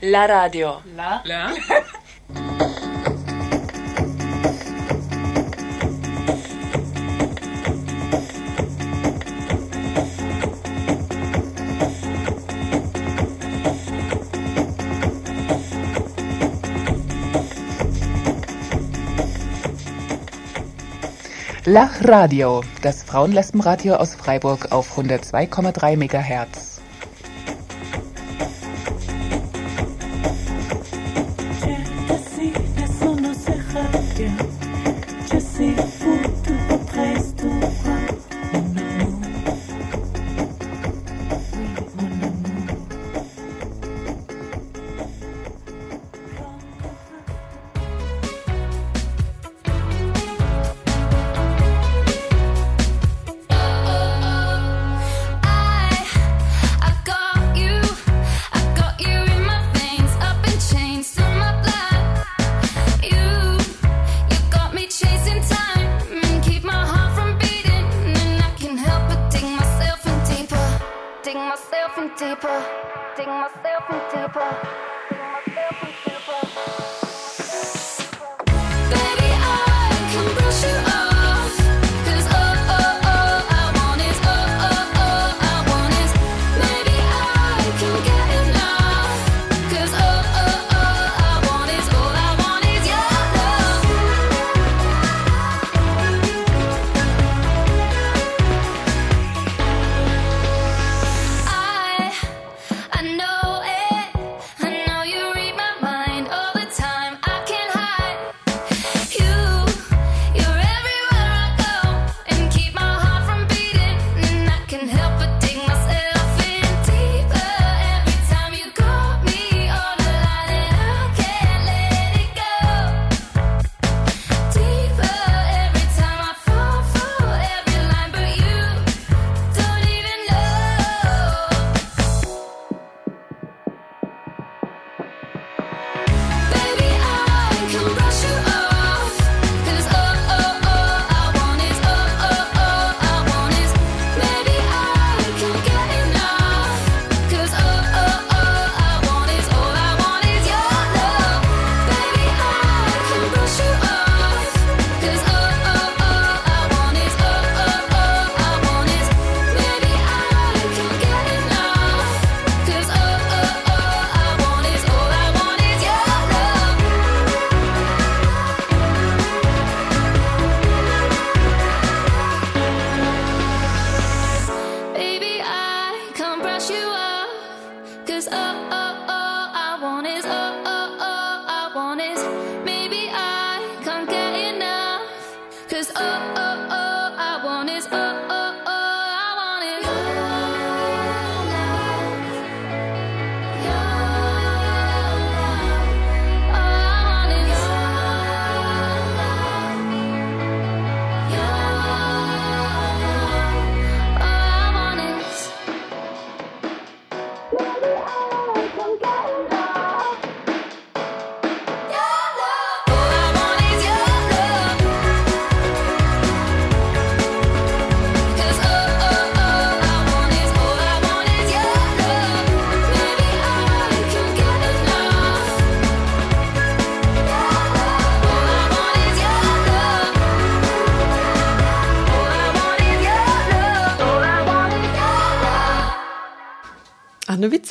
La radio. La. La. Lach Radio, das Frauenlesbenradio aus Freiburg auf 102,3 MHz.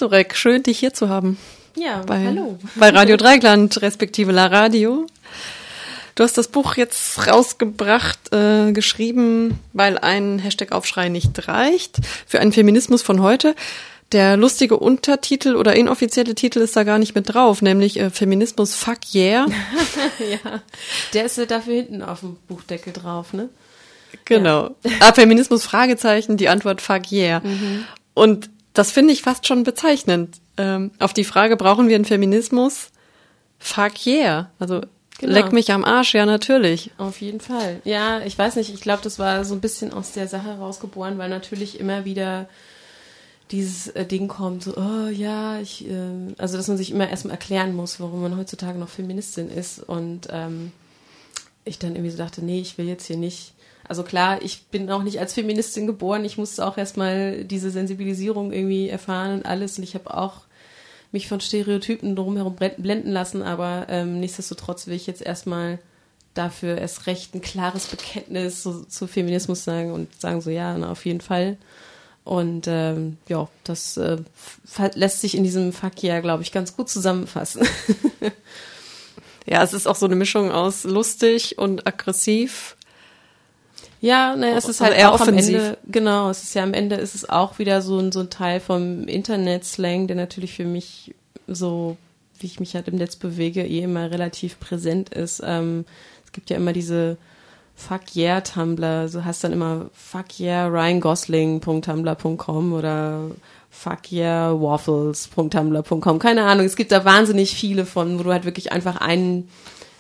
Witzorek, schön, dich hier zu haben. Ja, bei, hallo. Bei Radio Dreigland, respektive La Radio. Du hast das Buch jetzt rausgebracht, äh, geschrieben, weil ein Hashtag-Aufschrei nicht reicht, für einen Feminismus von heute. Der lustige Untertitel oder inoffizielle Titel ist da gar nicht mit drauf, nämlich äh, Feminismus Fuck Yeah. ja, der ist ja dafür hinten auf dem Buchdeckel drauf, ne? Genau. Ja. Ah, Feminismus Fragezeichen, die Antwort Fuck Yeah. Mhm. Und das finde ich fast schon bezeichnend. Ähm, auf die Frage, brauchen wir einen Feminismus? Fuck yeah. Also Genau. Leck mich am Arsch, ja, natürlich. Auf jeden Fall. Ja, ich weiß nicht, ich glaube, das war so ein bisschen aus der Sache rausgeboren, weil natürlich immer wieder dieses äh, Ding kommt, so, oh ja, ich, äh, also dass man sich immer erstmal erklären muss, warum man heutzutage noch Feministin ist. Und ähm, ich dann irgendwie so dachte, nee, ich will jetzt hier nicht. Also klar, ich bin auch nicht als Feministin geboren, ich musste auch erstmal diese Sensibilisierung irgendwie erfahren und alles. Und ich habe auch mich von Stereotypen drumherum blenden lassen, aber ähm, nichtsdestotrotz will ich jetzt erstmal dafür erst recht ein klares Bekenntnis so, zu Feminismus sagen und sagen so, ja, na, auf jeden Fall. Und ähm, ja, das äh, lässt sich in diesem Verkehr, glaube ich, ganz gut zusammenfassen. ja, es ist auch so eine Mischung aus lustig und aggressiv. Ja, naja, es ist also halt eher auch offensiv. am Ende, genau, es ist ja am Ende ist es auch wieder so ein, so ein Teil vom Internet-Slang, der natürlich für mich so, wie ich mich halt im Netz bewege, eh immer relativ präsent ist. Ähm, es gibt ja immer diese Fuck yeah Tumblr, so heißt dann immer Fuck yeah ryangosling.tumblr.com oder Fuck yeah waffles.tumblr.com. Keine Ahnung, es gibt da wahnsinnig viele von, wo du halt wirklich einfach einen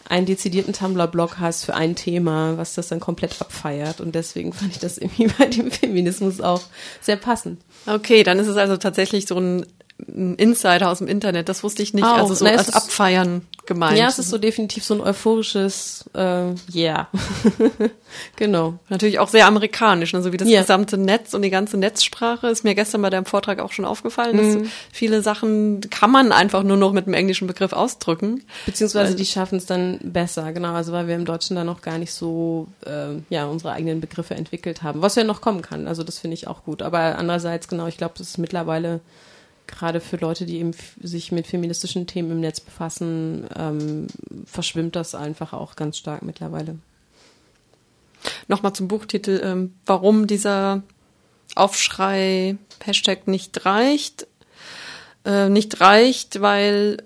einen dezidierten Tumblr-Blog hast für ein Thema, was das dann komplett abfeiert. Und deswegen fand ich das irgendwie bei dem Feminismus auch sehr passend. Okay, dann ist es also tatsächlich so ein Insider aus dem Internet, das wusste ich nicht. Auch, also so na, als Abfeiern gemeint. Ja, es ist so definitiv so ein euphorisches äh, Yeah. genau. Natürlich auch sehr amerikanisch, ne? so wie das yeah. gesamte Netz und die ganze Netzsprache. Ist mir gestern bei deinem Vortrag auch schon aufgefallen, mhm. dass viele Sachen kann man einfach nur noch mit einem englischen Begriff ausdrücken. Beziehungsweise die schaffen es dann besser, genau. Also weil wir im Deutschen da noch gar nicht so äh, ja unsere eigenen Begriffe entwickelt haben, was ja noch kommen kann. Also das finde ich auch gut. Aber andererseits, genau, ich glaube, das ist mittlerweile gerade für Leute, die eben sich mit feministischen Themen im Netz befassen, ähm, verschwimmt das einfach auch ganz stark mittlerweile. Nochmal zum Buchtitel, ähm, warum dieser Aufschrei Hashtag nicht reicht. Äh, nicht reicht, weil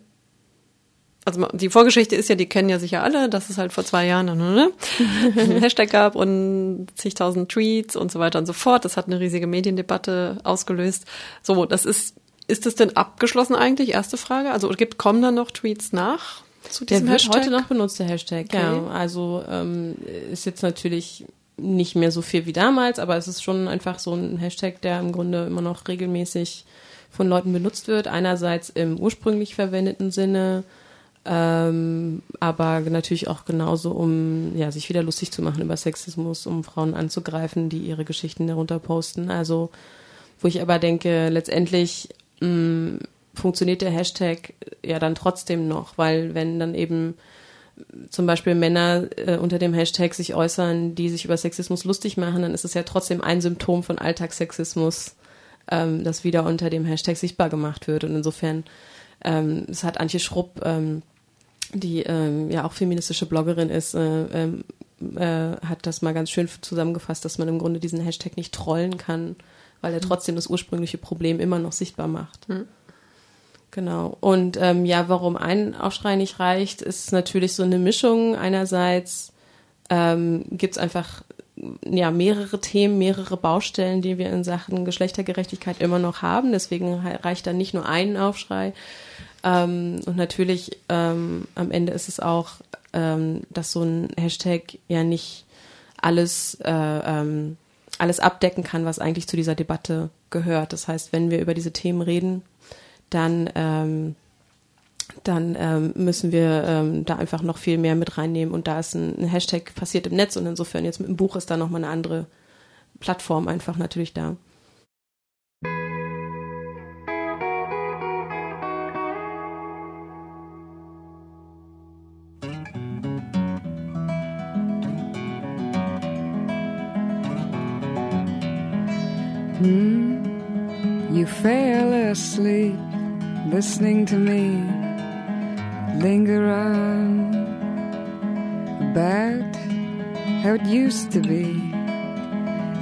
also die Vorgeschichte ist ja, die kennen ja sicher alle, dass es halt vor zwei Jahren ne, einen Hashtag gab und zigtausend Tweets und so weiter und so fort. Das hat eine riesige Mediendebatte ausgelöst. So, das ist ist das denn abgeschlossen eigentlich? Erste Frage. Also gibt, kommen da noch Tweets nach? Zu diesem der wird Hashtag? heute noch benutzt, der Hashtag. Okay. Ja, also ähm, ist jetzt natürlich nicht mehr so viel wie damals, aber es ist schon einfach so ein Hashtag, der im Grunde immer noch regelmäßig von Leuten benutzt wird. Einerseits im ursprünglich verwendeten Sinne, ähm, aber natürlich auch genauso, um ja, sich wieder lustig zu machen über Sexismus, um Frauen anzugreifen, die ihre Geschichten darunter posten. Also, wo ich aber denke, letztendlich mh, mm, funktioniert der Hashtag ja dann trotzdem noch, weil wenn dann eben zum Beispiel Männer äh, unter dem Hashtag sich äußern, die sich über Sexismus lustig machen, dann ist es ja trotzdem ein Symptom von Alltagssexismus, ähm, das wieder unter dem Hashtag sichtbar gemacht wird. Und insofern, ähm, hat Antje Schrupp, ähm, die ähm, ja auch feministische Bloggerin ist, äh, ähm, äh, hat das mal ganz schön zusammengefasst, dass man im Grunde diesen Hashtag nicht trollen kann, weil er trotzdem das ursprüngliche Problem immer noch sichtbar macht. Mhm. Genau. Und ähm, ja, warum ein Aufschrei nicht reicht, ist natürlich so eine Mischung. Einerseits ähm, gibt es einfach ja mehrere Themen, mehrere Baustellen, die wir in Sachen Geschlechtergerechtigkeit immer noch haben. Deswegen reicht dann nicht nur ein Aufschrei. Ähm, und natürlich ähm, am Ende ist es auch, ähm, dass so ein Hashtag ja nicht alles äh, ähm, alles abdecken kann, was eigentlich zu dieser Debatte gehört. Das heißt, wenn wir über diese Themen reden, dann, ähm, dann ähm, müssen wir ähm, da einfach noch viel mehr mit reinnehmen. Und da ist ein, ein Hashtag passiert im Netz und insofern jetzt mit dem Buch ist da nochmal eine andere Plattform einfach natürlich da. Hmm, you fell asleep listening to me linger on about how it used to be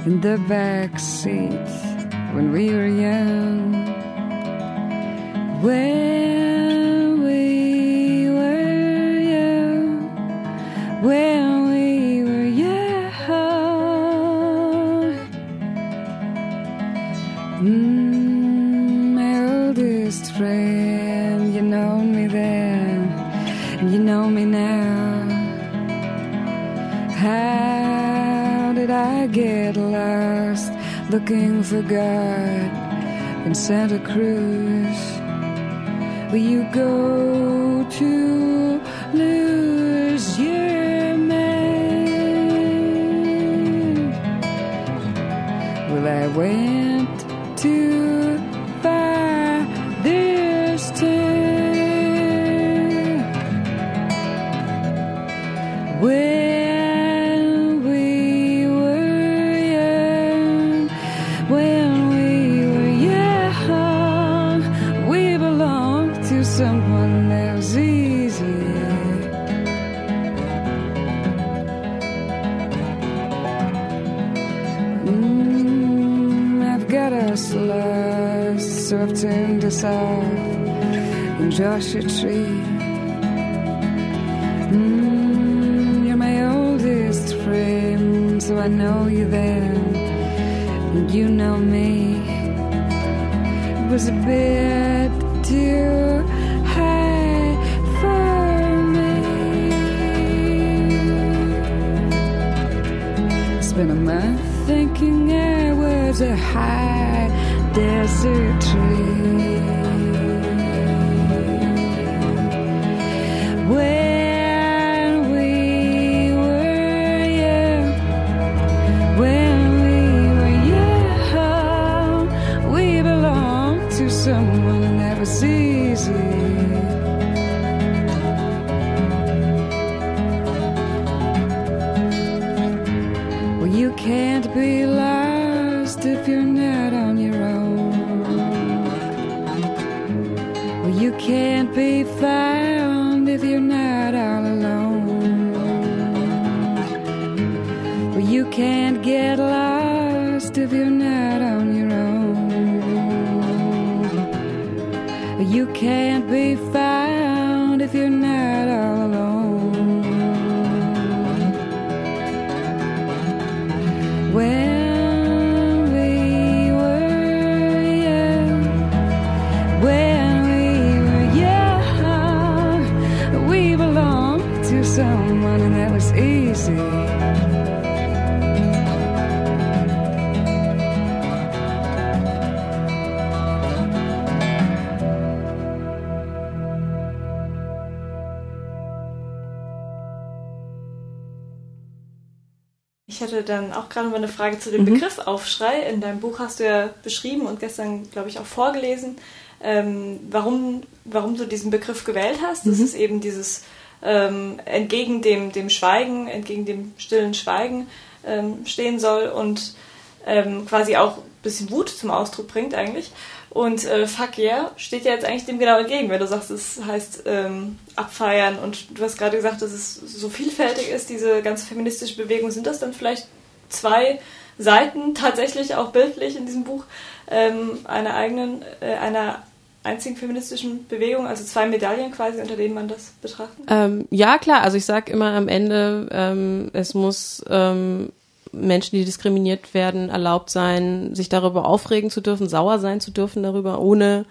in the back seat when we were young. When looking for God in Santa Cruz? Will you go to lose your mind? Well, I went off in Joshua Tree. Mm, you're my oldest friend, so I know you then, and you know me. It was a bit too high for me. Spent a month thinking I was a high desert tree. Gerade mal eine Frage zu dem Begriff Aufschrei. In deinem Buch hast du ja beschrieben und gestern, glaube ich, auch vorgelesen, ähm, warum, warum du diesen Begriff gewählt hast. Das ist eben dieses ähm, entgegen dem, dem Schweigen, entgegen dem stillen Schweigen ähm, stehen soll und ähm, quasi auch ein bisschen Wut zum Ausdruck bringt eigentlich. Und äh, Fuck yeah steht ja jetzt eigentlich dem genau entgegen, wenn du sagst, es heißt ähm, abfeiern und du hast gerade gesagt, dass es so vielfältig ist, diese ganze feministische Bewegung. Sind das dann vielleicht zwei Seiten tatsächlich auch bildlich in diesem Buch ähm, einer eigenen, äh, einer einzigen feministischen Bewegung, also zwei Medaillen quasi, unter denen man das betrachtet? Ähm, ja, klar. Also ich sage immer am Ende, ähm, es muss ähm, Menschen, die diskriminiert werden, erlaubt sein, sich darüber aufregen zu dürfen, sauer sein zu dürfen darüber, ohne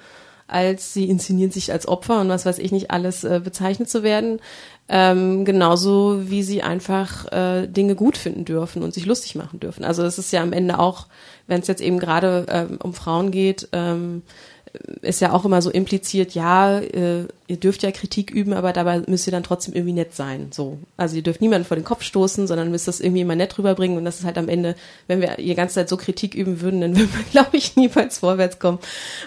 als sie inszenieren sich als Opfer und was weiß ich nicht alles äh, bezeichnet zu werden. Ähm, genauso wie sie einfach äh, Dinge gut finden dürfen und sich lustig machen dürfen. Also es ist ja am Ende auch, wenn es jetzt eben gerade ähm, um Frauen geht, ähm, ist ja auch immer so impliziert, ja, äh, ihr dürft ja Kritik üben, aber dabei müsst ihr dann trotzdem irgendwie nett sein. So. Also ihr dürft niemanden vor den Kopf stoßen, sondern müsst das irgendwie immer nett rüberbringen. Und das ist halt am Ende, wenn wir die ganze Zeit so Kritik üben würden, dann würden wir, glaube ich, niemals vorwärts kommen.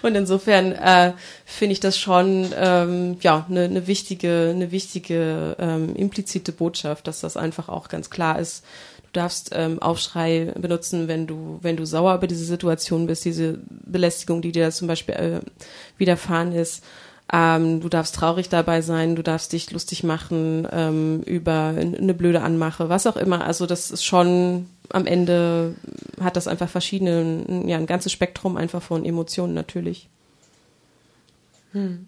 Und insofern äh, finde ich das schon ähm, ja eine ne wichtige, eine wichtige ähm, implizite Botschaft, dass das einfach auch ganz klar ist. Du darfst ähm, Aufschrei benutzen, wenn du, wenn du sauer über diese Situation bist, diese Belästigung, die dir zum Beispiel äh, widerfahren ist. Ähm, du darfst traurig dabei sein, du darfst dich lustig machen ähm, über eine blöde Anmache, was auch immer. Also das ist schon am Ende hat das einfach verschiedene, ja, ein ganzes Spektrum einfach von Emotionen natürlich. Hm.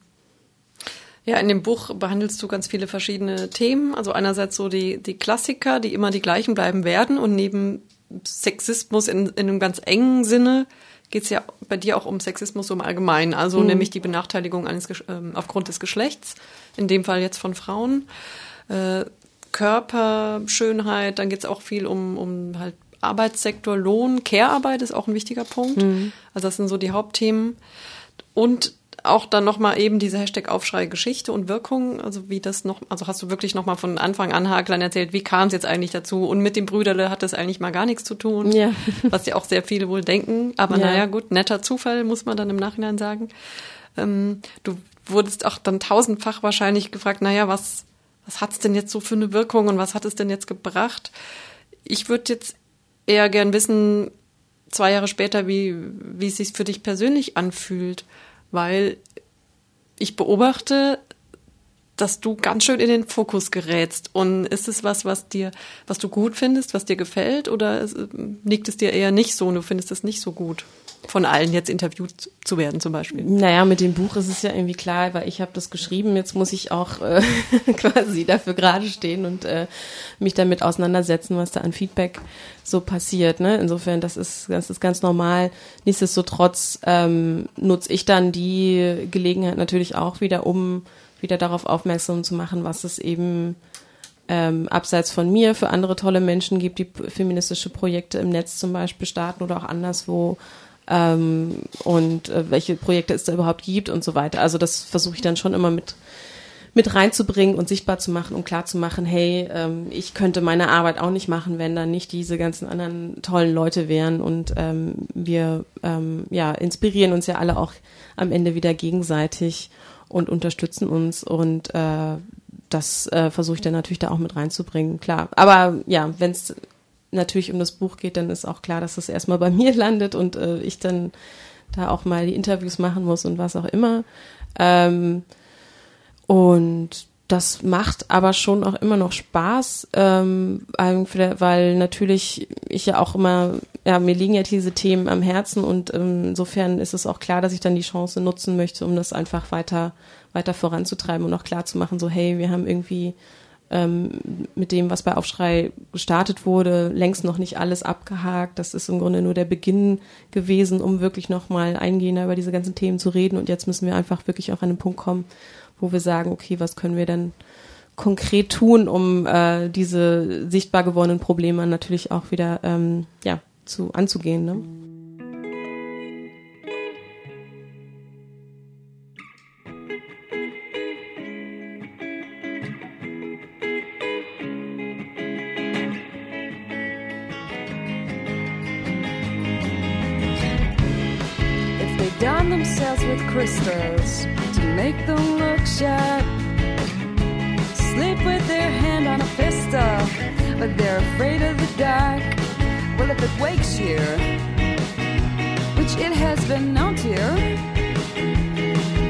Ja, in dem Buch behandelst du ganz viele verschiedene Themen. Also einerseits so die, die Klassiker, die immer die gleichen bleiben werden und neben Sexismus in, in einem ganz engen Sinne geht es ja bei dir auch um Sexismus im Allgemeinen, also mhm. nämlich die Benachteiligung eines äh, aufgrund des Geschlechts, in dem Fall jetzt von Frauen. Äh, Körperschönheit, dann geht es auch viel um, um halt Arbeitssektor, Lohn, Care-Arbeit ist auch ein wichtiger Punkt. Mhm. Also das sind so die Hauptthemen. Und auch dann nochmal eben diese Hashtag Aufschrei Geschichte und Wirkung, also wie das noch, also hast du wirklich nochmal von Anfang an Haklern erzählt, wie kam es jetzt eigentlich dazu und mit dem Brüderle hat das eigentlich mal gar nichts zu tun, ja. was ja auch sehr viele wohl denken, aber ja. naja gut, netter Zufall, muss man dann im Nachhinein sagen. Ähm, du wurdest auch dann tausendfach wahrscheinlich gefragt, naja, was, was hat's denn jetzt so für eine Wirkung und was hat es denn jetzt gebracht? Ich würde jetzt eher gern wissen, zwei Jahre später, wie, wie es sich für dich persönlich anfühlt, weil ich beobachte, dass du ganz schön in den Fokus gerätst. Und ist es was, was dir, was du gut findest, was dir gefällt, oder liegt es dir eher nicht so und du findest es nicht so gut? Von allen jetzt interviewt zu werden zum Beispiel. Naja, mit dem Buch ist es ja irgendwie klar, weil ich habe das geschrieben, jetzt muss ich auch äh, quasi dafür gerade stehen und äh, mich damit auseinandersetzen, was da an Feedback so passiert. Ne? Insofern, das ist, das ist ganz normal. Nichtsdestotrotz ähm, nutze ich dann die Gelegenheit natürlich auch wieder, um wieder darauf aufmerksam zu machen, was es eben ähm, abseits von mir für andere tolle Menschen gibt, die feministische Projekte im Netz zum Beispiel starten oder auch anderswo ähm, und äh, welche Projekte es da überhaupt gibt und so weiter. Also das versuche ich dann schon immer mit mit reinzubringen und sichtbar zu machen und klar zu machen, hey, ähm, ich könnte meine Arbeit auch nicht machen, wenn da nicht diese ganzen anderen tollen Leute wären und ähm, wir ähm, ja inspirieren uns ja alle auch am Ende wieder gegenseitig und unterstützen uns und äh, das äh, versuche ich dann natürlich da auch mit reinzubringen, klar. Aber ja, wenn es natürlich um das Buch geht, dann ist auch klar, dass es erstmal bei mir landet und äh, ich dann da auch mal die Interviews machen muss und was auch immer. Ähm, und das macht aber schon auch immer noch Spaß, ähm, weil natürlich ich ja auch immer, ja, mir liegen ja diese Themen am Herzen und ähm, insofern ist es auch klar, dass ich dann die Chance nutzen möchte, um das einfach weiter, weiter voranzutreiben und auch klar zu machen, so hey, wir haben irgendwie ähm, mit dem, was bei Aufschrei gestartet wurde, längst noch nicht alles abgehakt. Das ist im Grunde nur der Beginn gewesen, um wirklich nochmal eingehender über diese ganzen Themen zu reden. Und jetzt müssen wir einfach wirklich auch an den Punkt kommen, wo wir sagen, okay, was können wir denn konkret tun, um äh, diese sichtbar gewordenen Probleme natürlich auch wieder ähm, ja, zu anzugehen. Ne? Themselves with crystals to make them look sharp. Sleep with their hand on a pistol, but they're afraid of the dark. Well, if it wakes you, which it has been known to,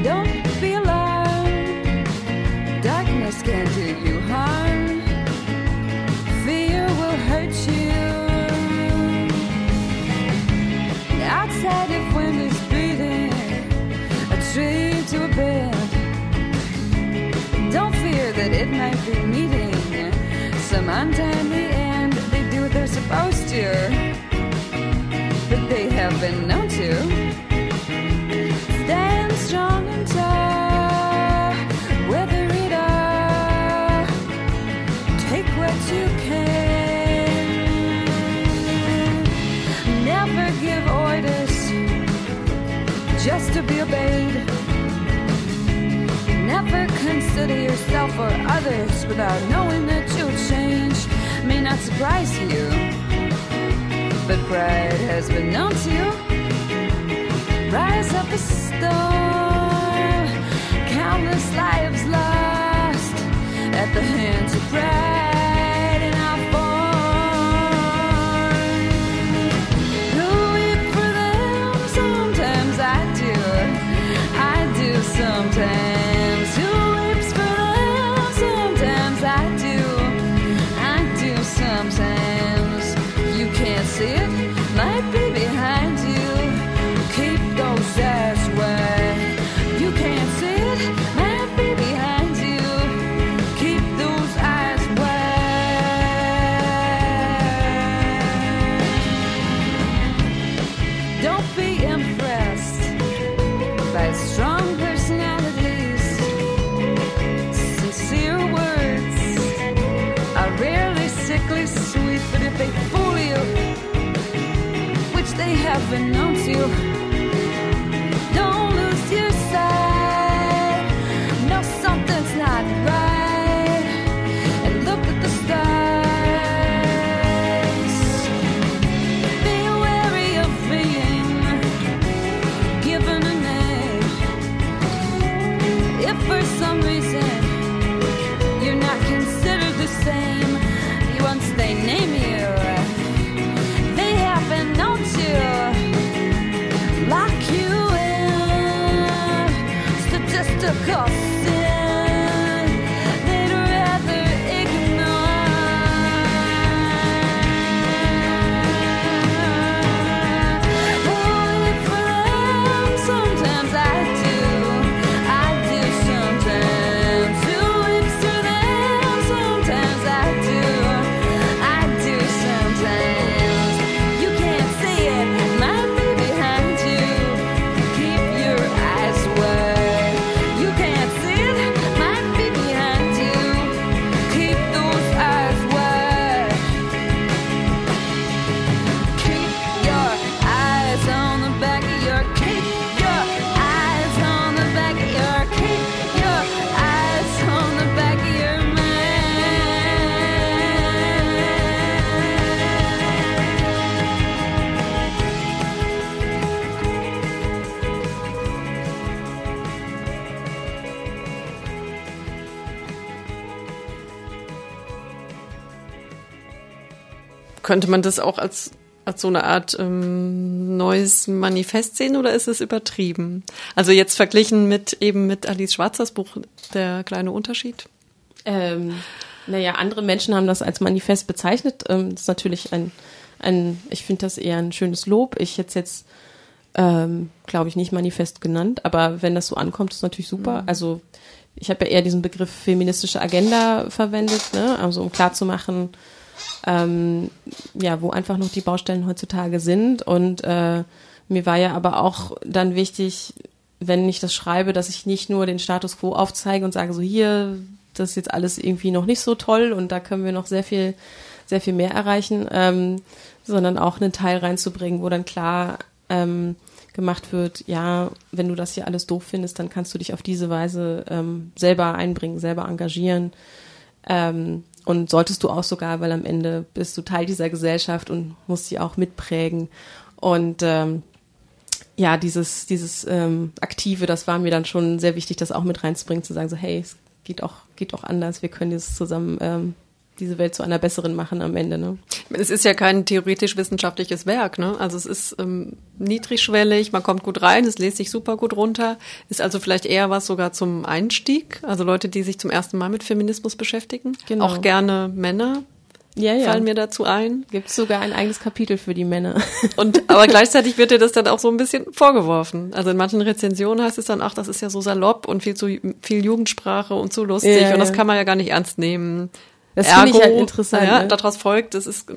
don't be alarmed. Darkness can't do you harm. Fear will hurt you. Outside, is straight to a bed. Don't fear that it might be meeting some untimely end. They do what they're supposed to, but they have been known to. Stand strong and tall, weather it all. Take what you can. Never give orders just to be obeyed. Never consider yourself or others without knowing that you'll change. May not surprise you, but pride has been known to you rise up a storm. Countless lives lost at the hands of pride. you. Könnte man das auch als, als so eine Art ähm, neues Manifest sehen oder ist es übertrieben? Also jetzt verglichen mit eben mit Alice Schwarzers Buch Der kleine Unterschied. Ähm, naja, andere Menschen haben das als Manifest bezeichnet. Ähm, das ist natürlich ein, ein ich finde das eher ein schönes Lob. Ich hätte es jetzt, ähm, glaube ich, nicht Manifest genannt, aber wenn das so ankommt, ist natürlich super. Also ich habe ja eher diesen Begriff feministische Agenda verwendet, ne? also um klarzumachen, ähm, ja, wo einfach noch die Baustellen heutzutage sind. Und äh, mir war ja aber auch dann wichtig, wenn ich das schreibe, dass ich nicht nur den Status quo aufzeige und sage, so hier, das ist jetzt alles irgendwie noch nicht so toll und da können wir noch sehr viel, sehr viel mehr erreichen, ähm, sondern auch einen Teil reinzubringen, wo dann klar ähm, gemacht wird, ja, wenn du das hier alles doof findest, dann kannst du dich auf diese Weise ähm, selber einbringen, selber engagieren. Ähm, und solltest du auch sogar, weil am Ende bist du Teil dieser Gesellschaft und musst sie auch mitprägen. Und ähm, ja, dieses, dieses ähm, Aktive, das war mir dann schon sehr wichtig, das auch mit reinzubringen, zu sagen, so, hey, es geht auch, geht auch anders, wir können jetzt zusammen ähm, diese Welt zu einer besseren machen am Ende. Ne? Es ist ja kein theoretisch-wissenschaftliches Werk, ne? Also es ist ähm, niedrigschwellig, man kommt gut rein, es lässt sich super gut runter, ist also vielleicht eher was sogar zum Einstieg, also Leute, die sich zum ersten Mal mit Feminismus beschäftigen, Genau. auch gerne Männer Ja, ja. fallen mir dazu ein. Gibt sogar ein eigenes Kapitel für die Männer. Und aber gleichzeitig wird dir das dann auch so ein bisschen vorgeworfen. Also in manchen Rezensionen heißt es dann, ach, das ist ja so salopp und viel zu viel Jugendsprache und zu lustig Ja, und das ja. kann man ja gar nicht ernst nehmen. Das finde ich halt interessant. Ja, ne? daraus folgt, es ist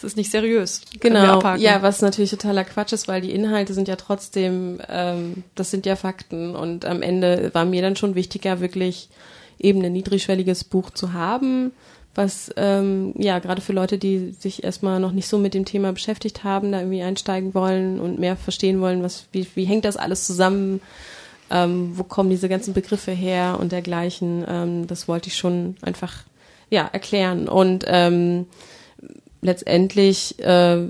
es ist nicht seriös. Genau, ja, was natürlich totaler Quatsch ist, weil die Inhalte sind ja trotzdem, ähm, das sind ja Fakten und am Ende war mir dann schon wichtiger, wirklich eben ein niedrigschwelliges Buch zu haben, was ähm, ja gerade für Leute, die sich erstmal noch nicht so mit dem Thema beschäftigt haben, da irgendwie einsteigen wollen und mehr verstehen wollen, was wie, wie hängt das alles zusammen, ähm, wo kommen diese ganzen Begriffe her und dergleichen. Ähm, das wollte ich schon einfach ja erklären und ähm, letztendlich äh,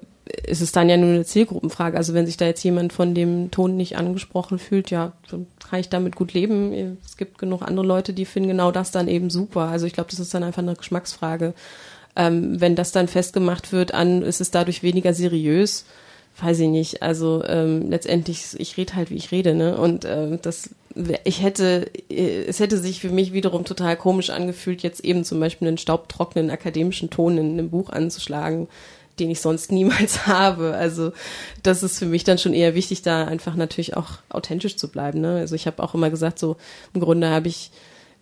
ist es dann ja nur eine Zielgruppenfrage. Also wenn sich da jetzt jemand von dem Ton nicht angesprochen fühlt, ja, dann kann ich damit gut leben. Es gibt genug andere Leute, die finden genau das dann eben super. Also ich glaube, das ist dann einfach eine Geschmacksfrage. Ähm, wenn das dann festgemacht wird an, ist es dadurch weniger seriös, weiß ich nicht. Also ähm, letztendlich, ich rede halt, wie ich rede, ne? Und ähm, das, ich hätte, äh, es hätte sich für mich wiederum total komisch angefühlt, jetzt eben zum Beispiel einen staubtrockenen akademischen Ton in einem Buch anzuschlagen, den ich sonst niemals habe. Also das ist für mich dann schon eher wichtig, da einfach natürlich auch authentisch zu bleiben. Ne? Also ich habe auch immer gesagt, so im Grunde habe ich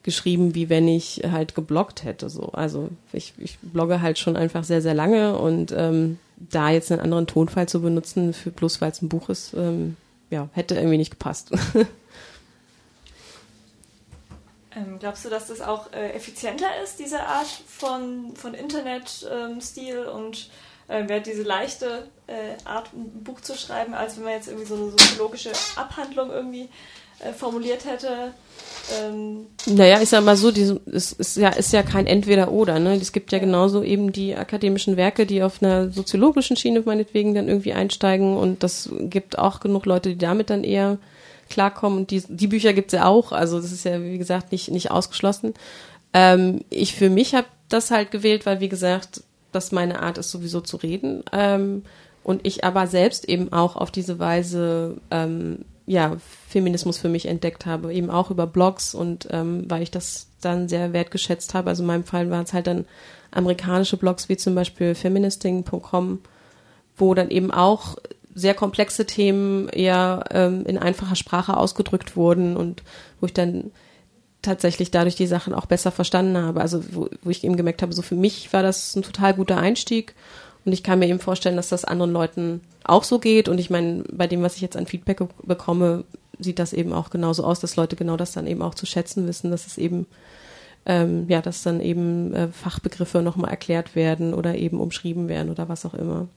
geschrieben, wie wenn ich halt gebloggt hätte. So. Also ich, ich blogge halt schon einfach sehr, sehr lange und ähm, da jetzt einen anderen Tonfall zu benutzen, für bloß weil es ein Buch ist, ähm, ja, hätte irgendwie nicht gepasst. Ähm, glaubst du, dass das auch äh, effizienter ist, diese Art von, von Internet-Stil und äh, diese leichte äh, Art, ein Buch zu schreiben, als wenn man jetzt irgendwie so eine soziologische Abhandlung irgendwie äh, formuliert hätte. Ähm naja, ich sag mal so, die, es ist ja, ist ja kein Entweder-Oder. Ne? Es gibt ja genauso eben die akademischen Werke, die auf einer soziologischen Schiene meinetwegen dann irgendwie einsteigen und das gibt auch genug Leute, die damit dann eher klarkommen und die, die Bücher gibt's ja auch, also das ist ja wie gesagt nicht, nicht ausgeschlossen. Ähm, ich für mich habe das halt gewählt, weil wie gesagt, das meine Art ist sowieso zu reden ähm, und ich aber selbst eben auch auf diese Weise ähm, ja Feminismus für mich entdeckt habe, eben auch über Blogs und ähm, weil ich das dann sehr wertgeschätzt habe. Also in meinem Fall waren es halt dann amerikanische Blogs wie zum Beispiel feministing.com, wo dann eben auch sehr komplexe Themen eher ähm, in einfacher Sprache ausgedrückt wurden und wo ich dann tatsächlich dadurch die Sachen auch besser verstanden habe. Also wo, wo ich eben gemerkt habe, so für mich war das ein total guter Einstieg und ich kann mir eben vorstellen, dass das anderen Leuten auch so geht. Und ich meine, bei dem, was ich jetzt an Feedback bekomme, sieht das eben auch genauso aus, dass Leute genau das dann eben auch zu schätzen wissen, dass es eben, ähm, ja, dass dann eben äh, Fachbegriffe nochmal erklärt werden oder eben umschrieben werden oder was auch immer.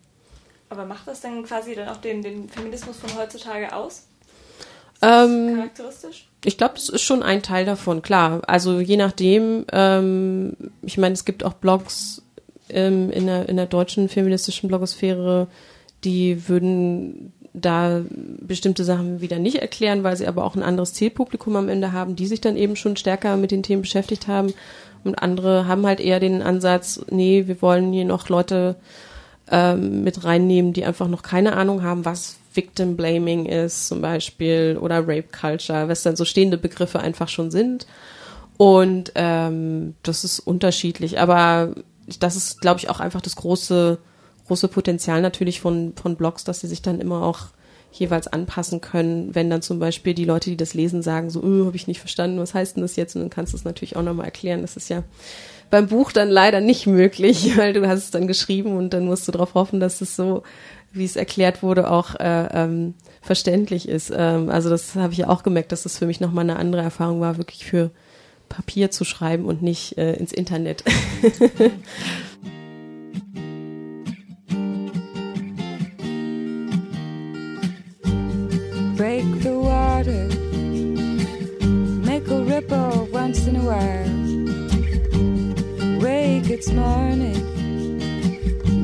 Aber macht das dann quasi dann auch den, den Feminismus von heutzutage aus? Ähm, charakteristisch? Ich glaube, das ist schon ein Teil davon, klar. Also je nachdem, ähm, ich meine, es gibt auch Blogs ähm, in, der, in der deutschen feministischen Blogosphäre, die würden da bestimmte Sachen wieder nicht erklären, weil sie aber auch ein anderes Zielpublikum am Ende haben, die sich dann eben schon stärker mit den Themen beschäftigt haben. Und andere haben halt eher den Ansatz, nee, wir wollen hier noch Leute ähm, mit reinnehmen, die einfach noch keine Ahnung haben, was Victim Blaming ist zum Beispiel oder Rape Culture, was dann so stehende Begriffe einfach schon sind. Und ähm, das ist unterschiedlich, aber das ist, glaube ich, auch einfach das große, große Potenzial natürlich von, von Blogs, dass sie sich dann immer auch jeweils anpassen können, wenn dann zum Beispiel die Leute, die das lesen, sagen, so, oh, habe ich nicht verstanden, was heißt denn das jetzt? Und dann kannst du es natürlich auch nochmal erklären. Das ist ja beim Buch dann leider nicht möglich, weil du hast es dann geschrieben und dann musst du darauf hoffen, dass es so, wie es erklärt wurde, auch äh, ähm, verständlich ist. Ähm, also das habe ich ja auch gemerkt, dass das für mich nochmal eine andere Erfahrung war, wirklich für Papier zu schreiben und nicht äh, ins Internet. Break the water, make a ripple once in a while. It's morning.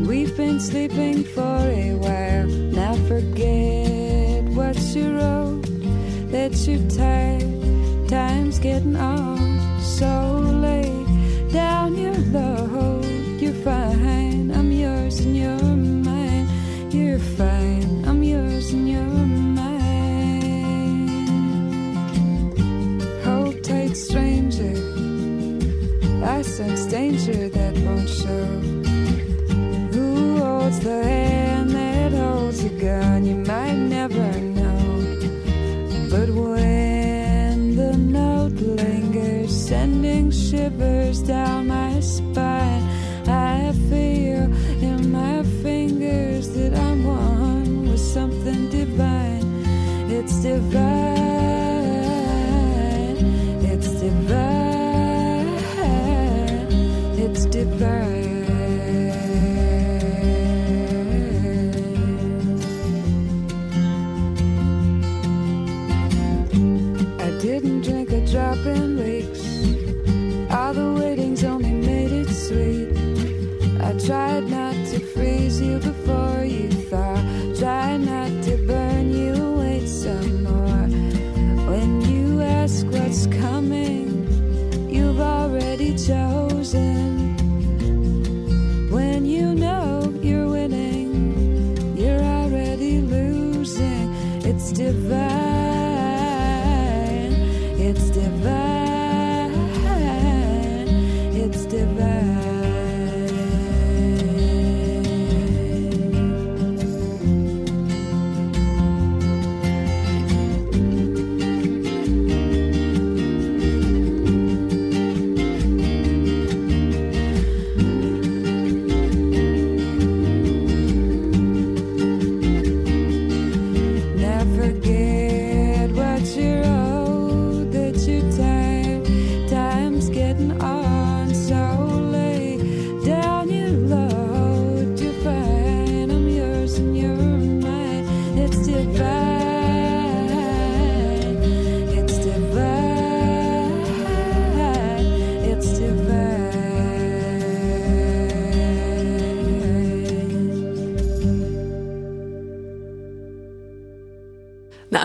We've been sleeping for a while. Now forget what you wrote, that you're tired. Time's getting on so lay down your load. You're fine, I'm yours and you're sense danger that won't show. Who holds the hand that holds a gun? You might never know. But when the note lingers, sending shivers down my spine. I feel in my fingers that I'm one with something divine. It's divine.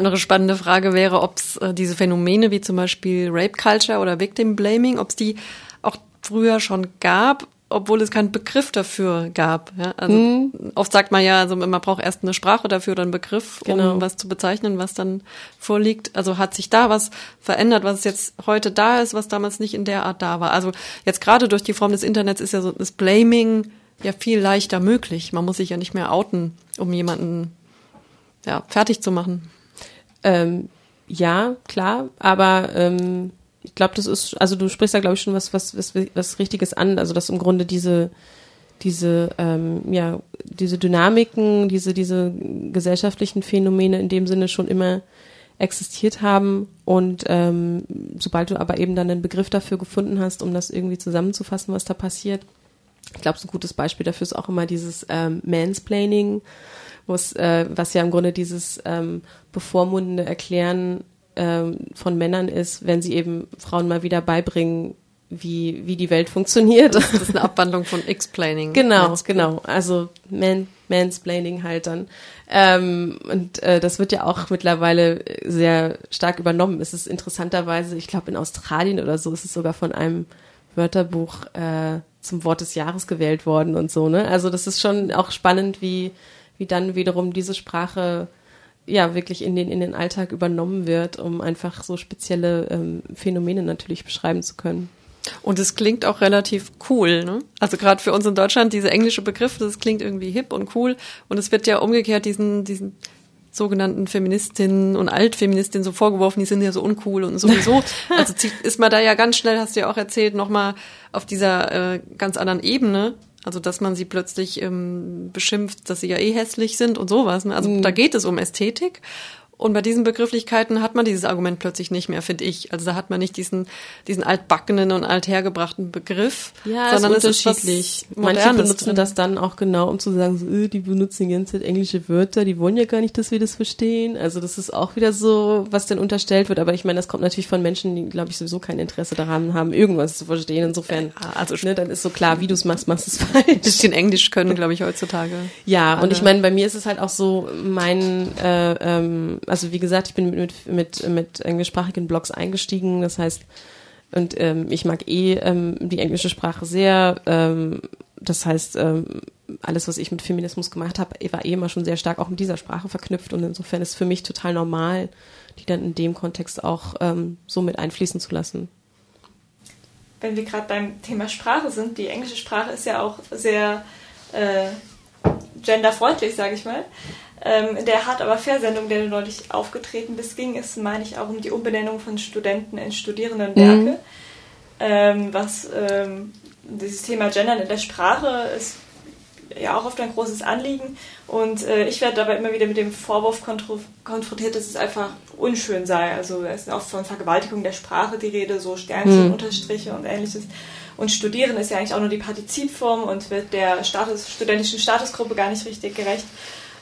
Andere spannende Frage wäre, ob es äh, diese Phänomene wie zum Beispiel Rape Culture oder Victim Blaming, ob es die auch früher schon gab, obwohl es keinen Begriff dafür gab. Ja? Also mhm. oft sagt man ja, also man braucht erst eine Sprache dafür oder einen Begriff, genau. um was zu bezeichnen, was dann vorliegt. Also hat sich da was verändert, was jetzt heute da ist, was damals nicht in der Art da war. Also jetzt gerade durch die Form des Internets ist ja so das Blaming ja viel leichter möglich. Man muss sich ja nicht mehr outen, um jemanden ja, fertig zu machen. Ähm, ja, klar, aber ähm, ich glaube, das ist, also du sprichst da, glaube ich, schon was, was, was, was Richtiges an, also dass im Grunde diese, diese, ähm, ja, diese Dynamiken, diese, diese gesellschaftlichen Phänomene in dem Sinne schon immer existiert haben. Und ähm, sobald du aber eben dann einen Begriff dafür gefunden hast, um das irgendwie zusammenzufassen, was da passiert, ich glaube, so ein gutes Beispiel dafür ist auch immer dieses ähm, Mansplaining, äh, was ja im Grunde dieses ähm, bevormundende Erklären ähm, von Männern ist, wenn sie eben Frauen mal wieder beibringen, wie, wie die Welt funktioniert. Das, das ist eine Abwandlung von Explaining. Genau, genau. Also Man, Mansplaining halt dann. Ähm, und äh, das wird ja auch mittlerweile sehr stark übernommen. Es ist interessanterweise, ich glaube in Australien oder so ist es sogar von einem Wörterbuch äh, zum Wort des Jahres gewählt worden und so, ne? Also das ist schon auch spannend, wie, wie dann wiederum diese Sprache ja wirklich in den, in den Alltag übernommen wird, um einfach so spezielle ähm, Phänomene natürlich beschreiben zu können. Und es klingt auch relativ cool, ne? Also gerade für uns in Deutschland, diese englische Begriff, das klingt irgendwie hip und cool. Und es wird ja umgekehrt diesen, diesen sogenannten Feministinnen und Altfeministinnen so vorgeworfen, die sind ja so uncool und sowieso. Also ist man da ja ganz schnell, hast du ja auch erzählt, nochmal auf dieser äh, ganz anderen Ebene. Also dass man sie plötzlich ähm, beschimpft, dass sie ja eh hässlich sind und sowas. Ne? Also mhm. da geht es um Ästhetik. Und bei diesen Begrifflichkeiten hat man dieses Argument plötzlich nicht mehr, finde ich. Also da hat man nicht diesen, diesen altbackenen und althergebrachten Begriff, ja, sondern es ist unterschiedlich. Manche benutzen das dann auch genau, um zu sagen, so, öh, die benutzen die ganze Zeit englische Wörter, die wollen ja gar nicht, dass wir das verstehen. Also das ist auch wieder so, was dann unterstellt wird. Aber ich meine, das kommt natürlich von Menschen, die, glaube ich, sowieso kein Interesse daran haben, irgendwas zu verstehen. Insofern, ja, also ne, dann ist so klar, wie du es machst, machst du es falsch. Ein bisschen Englisch können, glaube ich, heutzutage. Ja, Alle. und ich meine, bei mir ist es halt auch so, mein äh, ähm, also wie gesagt, ich bin mit, mit, mit englischsprachigen Blogs eingestiegen. Das heißt, und ähm, ich mag eh ähm, die englische Sprache sehr. Ähm, das heißt, ähm, alles, was ich mit Feminismus gemacht habe, war eh immer schon sehr stark auch mit dieser Sprache verknüpft. Und insofern ist es für mich total normal, die dann in dem Kontext auch ähm, so mit einfließen zu lassen. Wenn wir gerade beim Thema Sprache sind, die englische Sprache ist ja auch sehr äh, genderfreundlich, sage ich mal. Ähm, in der Hart aber Fair-Sendung, der du neulich aufgetreten bist, ging es, meine ich, auch um die Umbenennung von Studenten in Studierendenwerke. Mhm. Ähm, was ähm, dieses Thema Gendern in der Sprache ist ja auch oft ein großes Anliegen. Und äh, ich werde dabei immer wieder mit dem Vorwurf konfrontiert, dass es einfach unschön sei. Also es ist auch von Vergewaltigung der Sprache die Rede, so Sternchen, mhm. Unterstriche und ähnliches. Und Studieren ist ja eigentlich auch nur die Partizipform und wird der Status, studentischen Statusgruppe gar nicht richtig gerecht.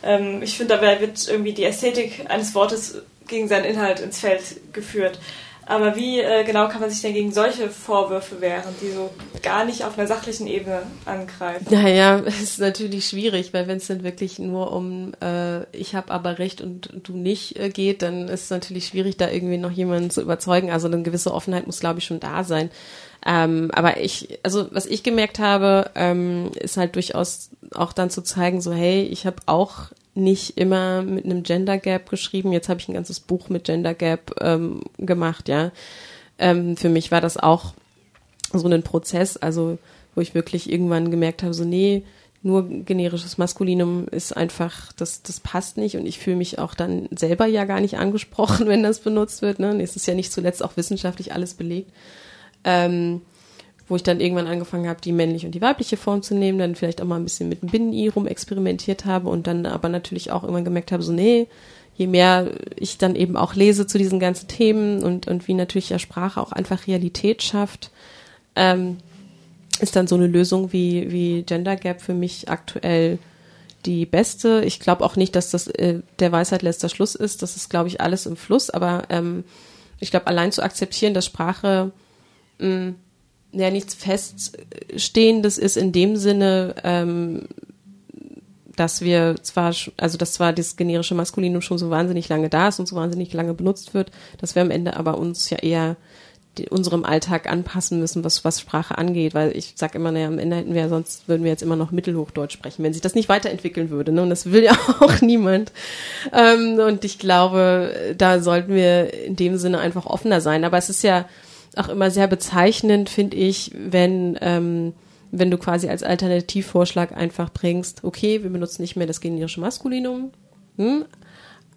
Ähm, ich finde, dabei wird irgendwie die Ästhetik eines Wortes gegen seinen Inhalt ins Feld geführt. Aber wie äh, genau kann man sich denn gegen solche Vorwürfe wehren, die so gar nicht auf einer sachlichen Ebene angreifen? Naja, ist natürlich schwierig, weil wenn es dann wirklich nur um äh, ich habe aber recht und du nicht äh, geht, dann ist es natürlich schwierig, da irgendwie noch jemanden zu überzeugen. Also eine gewisse Offenheit muss, glaube ich, schon da sein. Ähm, aber ich, also was ich gemerkt habe, ähm, ist halt durchaus auch dann zu zeigen, so hey, ich habe auch nicht immer mit einem Gender Gap geschrieben. Jetzt habe ich ein ganzes Buch mit Gender Gap ähm, gemacht, ja. Ähm, für mich war das auch so ein Prozess, also wo ich wirklich irgendwann gemerkt habe, so nee, nur generisches Maskulinum ist einfach, das, das passt nicht und ich fühle mich auch dann selber ja gar nicht angesprochen, wenn das benutzt wird. Ne? Es ist ja nicht zuletzt auch wissenschaftlich alles belegt ähm, wo ich dann irgendwann angefangen habe, die männliche und die weibliche Form zu nehmen, dann vielleicht auch mal ein bisschen mit dem Binnen-I rum experimentiert habe und dann aber natürlich auch irgendwann gemerkt habe, so nee, je mehr ich dann eben auch lese zu diesen ganzen Themen und, und wie natürlich ja Sprache auch einfach Realität schafft, ähm, ist dann so eine Lösung wie, wie Gender Gap für mich aktuell die beste. Ich glaube auch nicht, dass das äh, der Weisheit letzter Schluss ist. Das ist, glaube ich, alles im Fluss. Aber ähm, ich glaube, allein zu akzeptieren, dass Sprache mh, ja nichts Feststehendes ist in dem Sinne, ähm, dass wir zwar, also dass zwar das generische Maskulinum schon so wahnsinnig lange da ist und so wahnsinnig lange benutzt wird, dass wir am Ende aber uns ja eher die, unserem Alltag anpassen müssen, was, was Sprache angeht, weil ich sag immer, naja, am Ende hätten wir sonst würden wir jetzt immer noch Mittelhochdeutsch sprechen, wenn sich das nicht weiterentwickeln würde, ne? Und das will ja auch niemand. Ähm, und ich glaube, da sollten wir in dem Sinne einfach offener sein. Aber es ist ja auch immer sehr bezeichnend, finde ich, wenn ähm, wenn du quasi als Alternativvorschlag einfach bringst, okay, wir benutzen nicht mehr das generische Maskulinum, hm,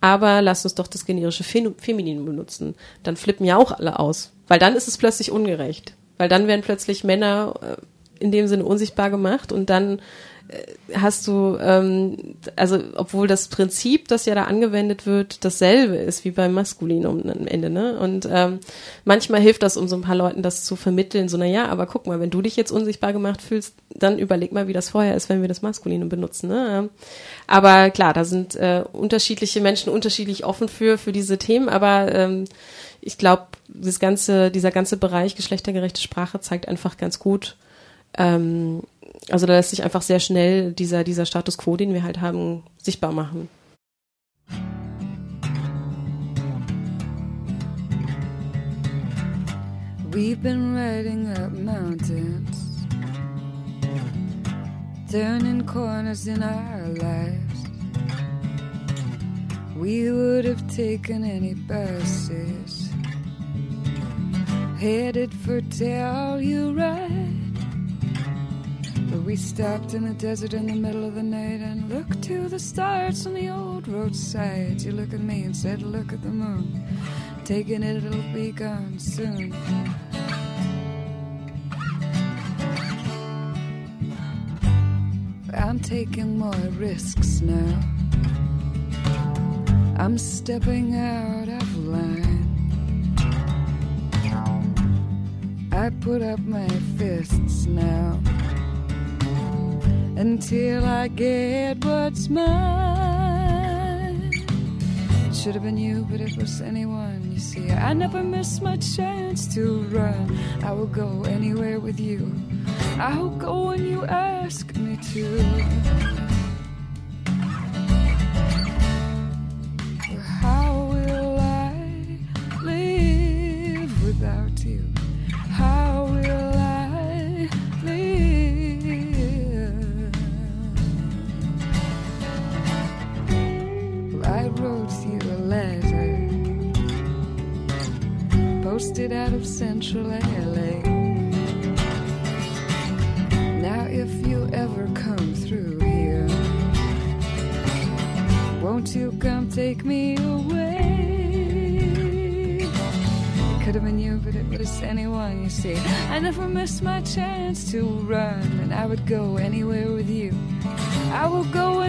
aber lass uns doch das generische Femininum benutzen. Dann flippen ja auch alle aus, weil dann ist es plötzlich ungerecht. Weil dann werden plötzlich Männer äh, in dem Sinne unsichtbar gemacht und dann hast du, ähm, also obwohl das Prinzip, das ja da angewendet wird, dasselbe ist wie beim Maskulinum am Ende, ne? Und ähm, manchmal hilft das, um so ein paar Leuten das zu vermitteln, so, na ja, aber guck mal, wenn du dich jetzt unsichtbar gemacht fühlst, dann überleg mal, wie das vorher ist, wenn wir das Maskulinum benutzen, ne? Aber klar, da sind äh, unterschiedliche Menschen unterschiedlich offen für, für diese Themen, aber ähm, ich glaube, ganze, dieser ganze Bereich geschlechtergerechte Sprache zeigt einfach ganz gut, ähm, also da lässt sich einfach sehr schnell dieser, dieser Status quo, den wir halt haben, sichtbar machen. We've been riding up mountains, turning corners in our lives. We would have taken any buses, headed for Telluride. But we stopped in the desert in the middle of the night and looked to the stars on the old roadside. You look at me and said, Look at the moon. Taking it, it'll be gone soon. I'm taking more risks now. I'm stepping out of line. I put up my fists now until I get what's mine. It should have been you, but it was anyone. You see, I never miss my chance to run. I will go anywhere with you. I will go when you ask me to. Missed my chance to run, and I would go anywhere with you. I will go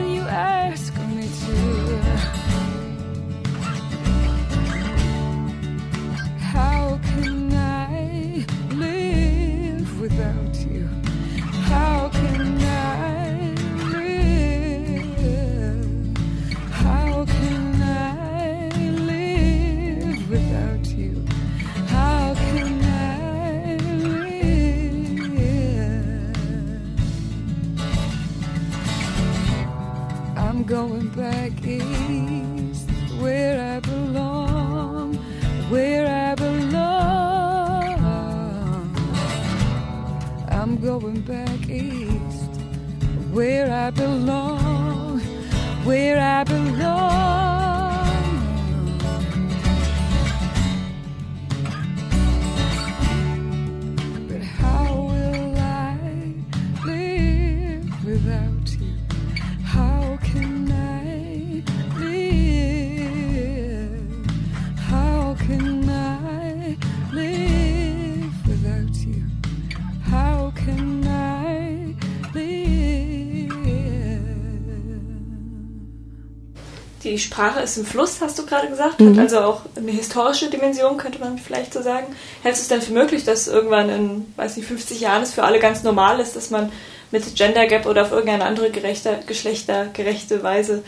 die Sprache ist im Fluss, hast du gerade gesagt, mhm. hat also auch eine historische Dimension, könnte man vielleicht so sagen. Hältst du es denn für möglich, dass irgendwann in, weiß nicht, 50 Jahren es für alle ganz normal ist, dass man mit Gender Gap oder auf irgendeine andere gerechter, geschlechtergerechte Weise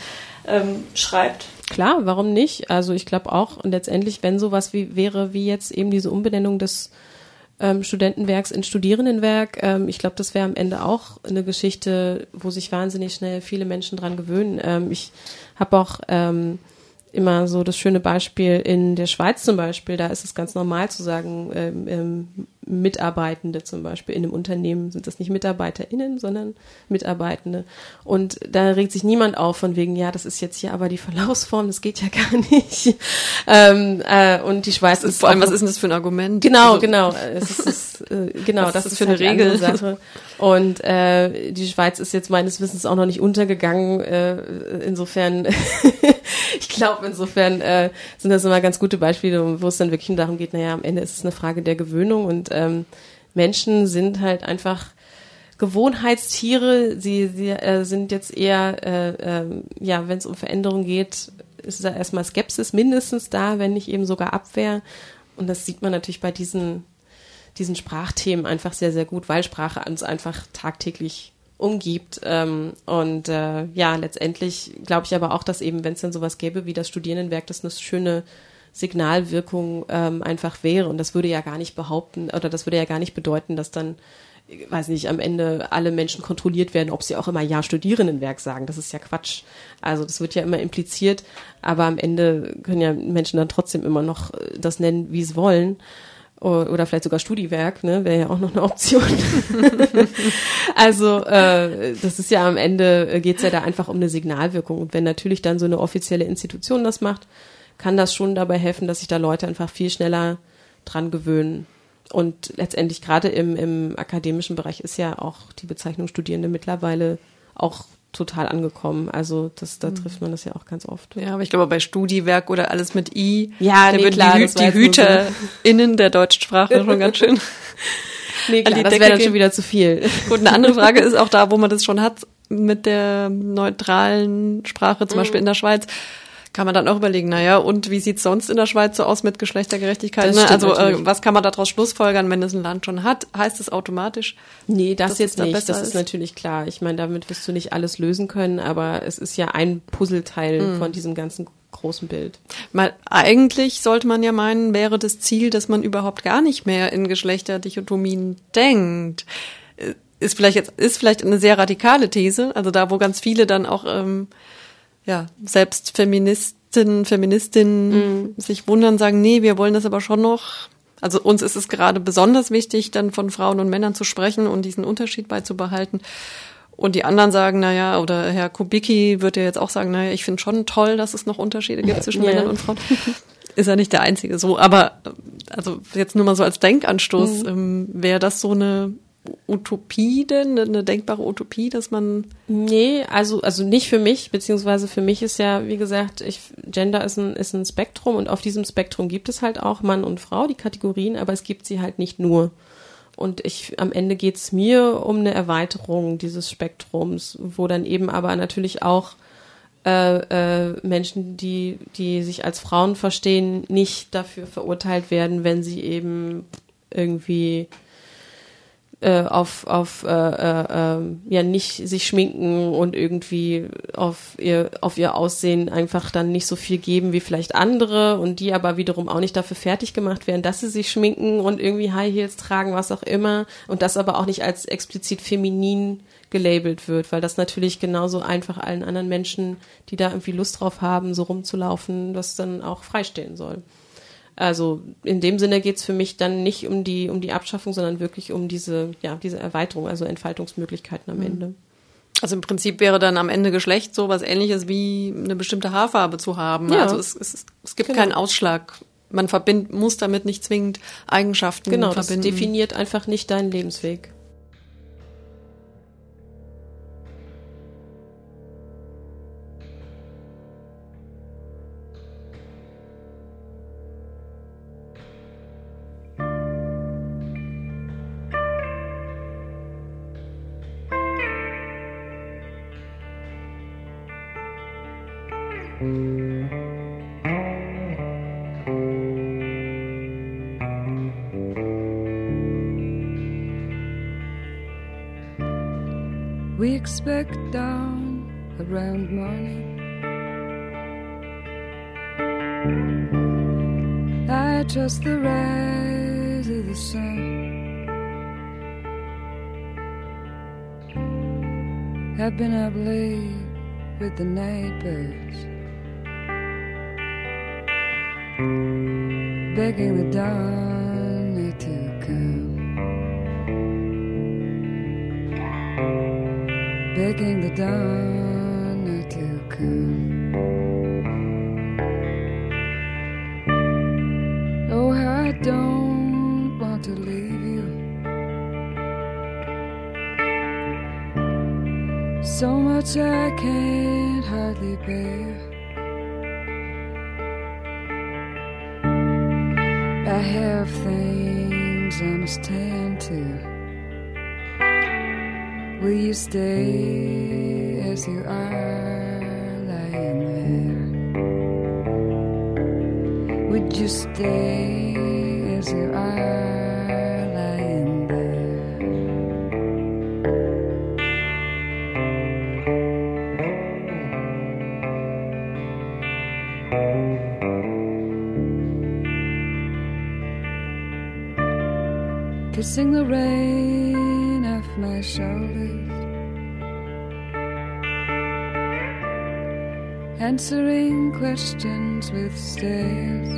ähm, schreibt? Klar, warum nicht? Also ich glaube auch, und letztendlich, wenn sowas wie wäre wie jetzt eben diese Umbenennung des ähm, Studentenwerks in Studierendenwerk. Ähm, ich glaube, das wäre am Ende auch eine Geschichte, wo sich wahnsinnig schnell viele Menschen dran gewöhnen. Ähm, ich habe auch ähm, immer so das schöne Beispiel in der Schweiz zum Beispiel, da ist es ganz normal zu sagen, ähm, ähm, Mitarbeitende zum Beispiel in einem Unternehmen sind das nicht MitarbeiterInnen, sondern Mitarbeitende. Und da regt sich niemand auf von wegen, ja, das ist jetzt hier aber die Verlaufsform, das geht ja gar nicht. ähm, äh, und die Schweiz ist. Vor allem, was ist denn das für ein Argument? Genau, also, genau. Es ist, äh, genau, das, das ist für eine halt Regel. Sache. Und äh, die Schweiz ist jetzt meines Wissens auch noch nicht untergegangen. Äh, insofern, ich glaube, insofern äh, sind das immer ganz gute Beispiele, wo es dann wirklich darum geht, naja, am Ende ist es eine Frage der Gewöhnung und ähm, Menschen sind halt einfach Gewohnheitstiere. Sie, sie äh, sind jetzt eher, äh, äh, ja, wenn es um Veränderung geht, ist da erstmal Skepsis mindestens da, wenn nicht eben sogar Abwehr. Und das sieht man natürlich bei diesen, diesen Sprachthemen einfach sehr, sehr gut, weil Sprache uns einfach tagtäglich umgibt. Ähm, und äh, ja, letztendlich glaube ich aber auch, dass eben, wenn es dann sowas gäbe wie das Studierendenwerk, das eine schöne Signalwirkung ähm, einfach wäre. Und das würde ja gar nicht behaupten, oder das würde ja gar nicht bedeuten, dass dann, weiß nicht, am Ende alle Menschen kontrolliert werden, ob sie auch immer Ja Studierendenwerk sagen. Das ist ja Quatsch. Also das wird ja immer impliziert, aber am Ende können ja Menschen dann trotzdem immer noch äh, das nennen, wie sie wollen oder vielleicht sogar Studiwerk, ne, wäre ja auch noch eine Option. also äh, das ist ja am Ende äh, geht's ja da einfach um eine Signalwirkung und wenn natürlich dann so eine offizielle Institution das macht, kann das schon dabei helfen, dass sich da Leute einfach viel schneller dran gewöhnen. Und letztendlich gerade im, im akademischen Bereich ist ja auch die Bezeichnung Studierende mittlerweile auch total angekommen. Also das, da mhm. trifft man das ja auch ganz oft. Ja, aber ich glaube bei Studiwerk oder alles mit I, ja, da nee, würden klar, die, die HüterInnen der deutschen Sprache schon ganz schön. Nee, klar, das wäre dann schon wieder zu viel. Gut, eine andere Frage ist auch da, wo man das schon hat mit der neutralen Sprache, zum mhm. Beispiel in der Schweiz kann man dann auch überlegen, naja, und wie sieht's sonst in der Schweiz so aus mit Geschlechtergerechtigkeit? Ne? Also äh, was kann man daraus schlussfolgern, wenn es ein Land schon hat? Heißt es automatisch? Nee, das jetzt nicht. Das ist, ist natürlich klar. Ich meine, damit wirst du nicht alles lösen können, aber es ist ja ein Puzzleteil mhm. von diesem ganzen großen Bild. Mal eigentlich sollte man ja meinen, wäre das Ziel, dass man überhaupt gar nicht mehr in Geschlechterdichotomien denkt. Äh, ist vielleicht jetzt ist vielleicht eine sehr radikale These, also da, wo ganz viele dann auch ähm, ja, selbst Feministinnen, Feministinnen mhm. sich wundern, sagen, nee, wir wollen das aber schon noch. Also uns ist es gerade besonders wichtig, dann von Frauen und Männern zu sprechen und diesen Unterschied beizubehalten. Und die anderen sagen, na ja, oder Herr Kubicki würde ja jetzt auch sagen, naja, ich finde schon toll, dass es noch Unterschiede gibt zwischen ja. Männern und Frauen. ist ja nicht der einzige so, aber also jetzt nur mal so als Denkanstoß, mhm. ähm, wäre das so eine Utopie denn, eine denkbare Utopie, dass man. Nee, also, also nicht für mich, beziehungsweise für mich ist ja, wie gesagt, ich, Gender ist ein, ist ein Spektrum und auf diesem Spektrum gibt es halt auch Mann und Frau, die Kategorien, aber es gibt sie halt nicht nur. Und ich, am Ende geht es mir um eine Erweiterung dieses Spektrums, wo dann eben aber natürlich auch äh, äh, Menschen, die, die sich als Frauen verstehen, nicht dafür verurteilt werden, wenn sie eben irgendwie äh, auf, auf äh, äh, ja nicht sich schminken und irgendwie auf ihr, auf ihr Aussehen einfach dann nicht so viel geben wie vielleicht andere und die aber wiederum auch nicht dafür fertig gemacht werden, dass sie sich schminken und irgendwie High Heels tragen, was auch immer und das aber auch nicht als explizit feminin gelabelt wird, weil das natürlich genauso einfach allen anderen Menschen, die da irgendwie Lust drauf haben, so rumzulaufen, das dann auch freistehen soll. Also in dem Sinne geht's für mich dann nicht um die, um die Abschaffung, sondern wirklich um diese, ja, diese Erweiterung, also Entfaltungsmöglichkeiten am mhm. Ende. Also im Prinzip wäre dann am Ende Geschlecht so was ähnliches wie eine bestimmte Haarfarbe zu haben. Ja. Also es, es, es gibt genau. keinen Ausschlag. Man verbind, muss damit nicht zwingend Eigenschaften genau, verbinden. Genau, das definiert einfach nicht deinen Lebensweg. We expect dawn around morning. I trust the rise to the sun. I've been up late with the night birds, begging the dawn to come, begging the dawn to come. Oh, I don't want to leave you. So much I can't hardly bear. I have things Will you stay as you are lying there? Would you stay as you are lying there? Kissing the rain my shoulders, answering questions with stares,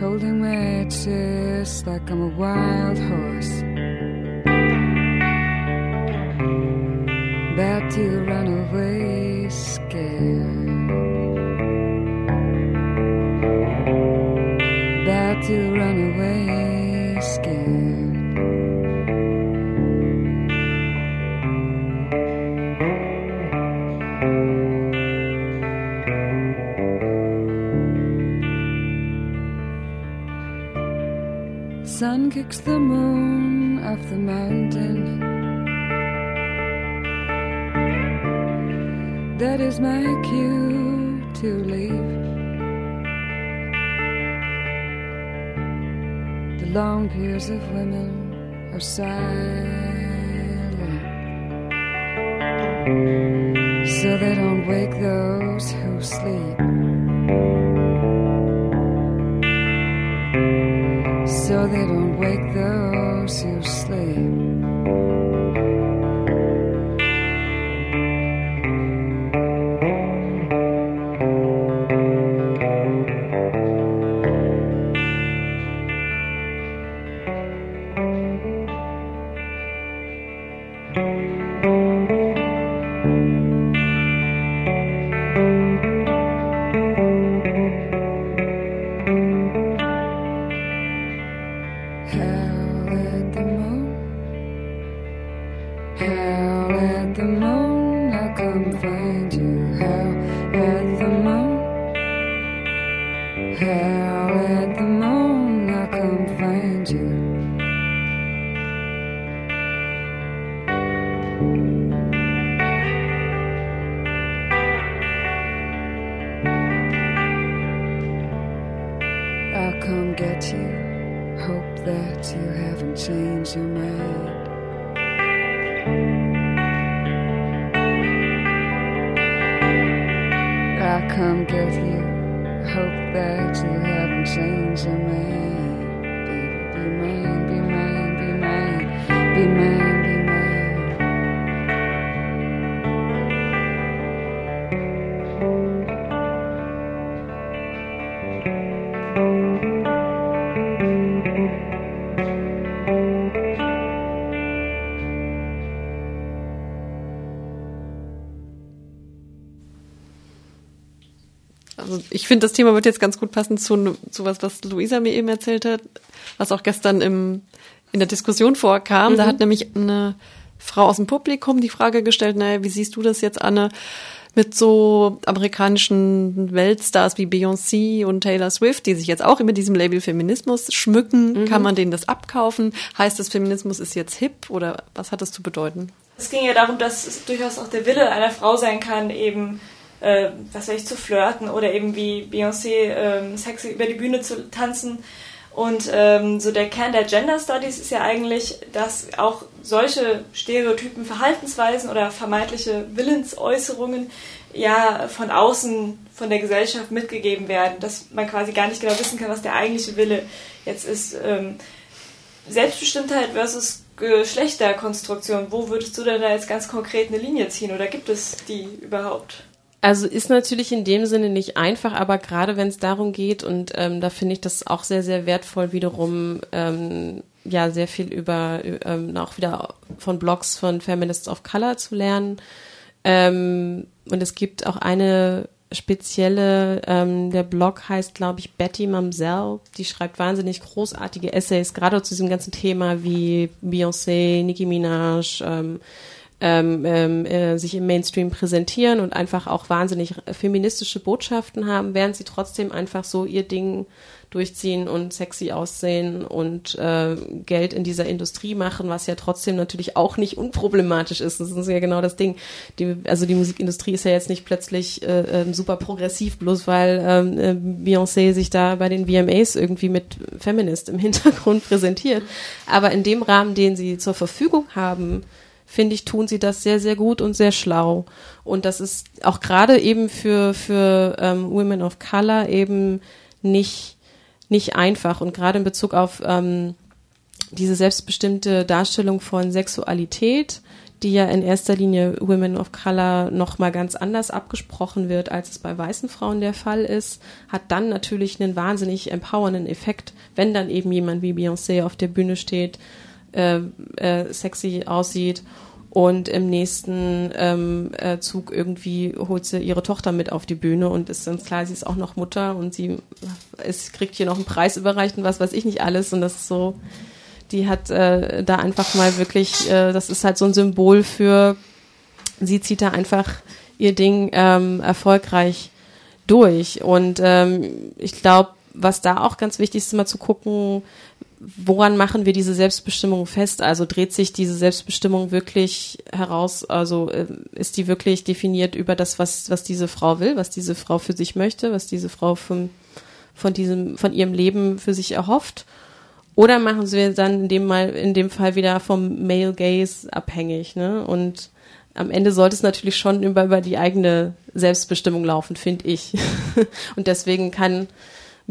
holding my chest like I'm a wild horse, about to run away scared. The moon of the mountain. That is my cue to leave. The long peers of women are silent, so they don't wake those who sleep. Finde, das Thema wird jetzt ganz gut passen zu, zu was, was Luisa mir eben erzählt hat, was auch gestern im, in der Diskussion vorkam. Mhm. Da hat nämlich eine Frau aus dem Publikum die Frage gestellt, naja, wie siehst du das jetzt, Anne, mit so amerikanischen Weltstars wie Beyoncé und Taylor Swift, die sich jetzt auch mit diesem Label Feminismus schmücken? Mhm. Kann man denen das abkaufen? Heißt das, Feminismus ist jetzt hip oder was hat das zu bedeuten? Es ging ja darum, dass es durchaus auch der Wille einer Frau sein kann, eben, äh, was weiß ich, zu flirten oder eben wie Beyoncé ähm, sexy über die Bühne zu tanzen. Und ähm, so der Kern der Gender Studies ist ja eigentlich, dass auch solche Stereotypen, Verhaltensweisen oder vermeintliche Willensäußerungen ja von außen, von der Gesellschaft mitgegeben werden, dass man quasi gar nicht genau wissen kann, was der eigentliche Wille jetzt ist. Ähm, Selbstbestimmtheit versus Geschlechterkonstruktion, wo würdest du denn da jetzt ganz konkret eine Linie ziehen oder gibt es die überhaupt? Also ist natürlich in dem Sinne nicht einfach, aber gerade wenn es darum geht, und ähm, da finde ich das auch sehr, sehr wertvoll, wiederum ähm, ja sehr viel über ähm, auch wieder von Blogs von Feminists of Color zu lernen. Ähm, und es gibt auch eine spezielle, ähm, der Blog heißt, glaube ich, Betty Mamsell. Die schreibt wahnsinnig großartige Essays, gerade zu diesem ganzen Thema wie Beyoncé, Nicki Minaj, ähm, ähm, ähm, äh, sich im Mainstream präsentieren und einfach auch wahnsinnig feministische Botschaften haben, während sie trotzdem einfach so ihr Ding durchziehen und sexy aussehen und äh, Geld in dieser Industrie machen, was ja trotzdem natürlich auch nicht unproblematisch ist. Das ist ja genau das Ding. Die, also die Musikindustrie ist ja jetzt nicht plötzlich äh, äh, super progressiv, bloß weil ähm, äh, Beyoncé sich da bei den VMAs irgendwie mit Feminist im Hintergrund präsentiert. Aber in dem Rahmen, den sie zur Verfügung haben, finde ich, tun sie das sehr, sehr gut und sehr schlau. Und das ist auch gerade eben für, für ähm, Women of Color eben nicht, nicht einfach. Und gerade in Bezug auf ähm, diese selbstbestimmte Darstellung von Sexualität, die ja in erster Linie Women of Color noch mal ganz anders abgesprochen wird, als es bei weißen Frauen der Fall ist, hat dann natürlich einen wahnsinnig empowernden Effekt, wenn dann eben jemand wie Beyoncé auf der Bühne steht äh, äh, sexy aussieht und im nächsten ähm, äh, Zug irgendwie holt sie ihre Tochter mit auf die Bühne und ist ganz klar, sie ist auch noch Mutter und sie ist, kriegt hier noch einen Preis überreicht und was weiß ich nicht alles und das ist so, die hat äh, da einfach mal wirklich, äh, das ist halt so ein Symbol für, sie zieht da einfach ihr Ding ähm, erfolgreich durch und ähm, ich glaube, was da auch ganz wichtig ist, immer zu gucken, woran machen wir diese Selbstbestimmung fest? Also dreht sich diese Selbstbestimmung wirklich heraus, also äh, ist die wirklich definiert über das, was, was diese Frau will, was diese Frau für sich möchte, was diese Frau von, von diesem, von ihrem Leben für sich erhofft? Oder machen sie dann in dem mal, in dem Fall wieder vom Male Gaze abhängig, ne? Und am Ende sollte es natürlich schon über, über die eigene Selbstbestimmung laufen, finde ich. Und deswegen kann,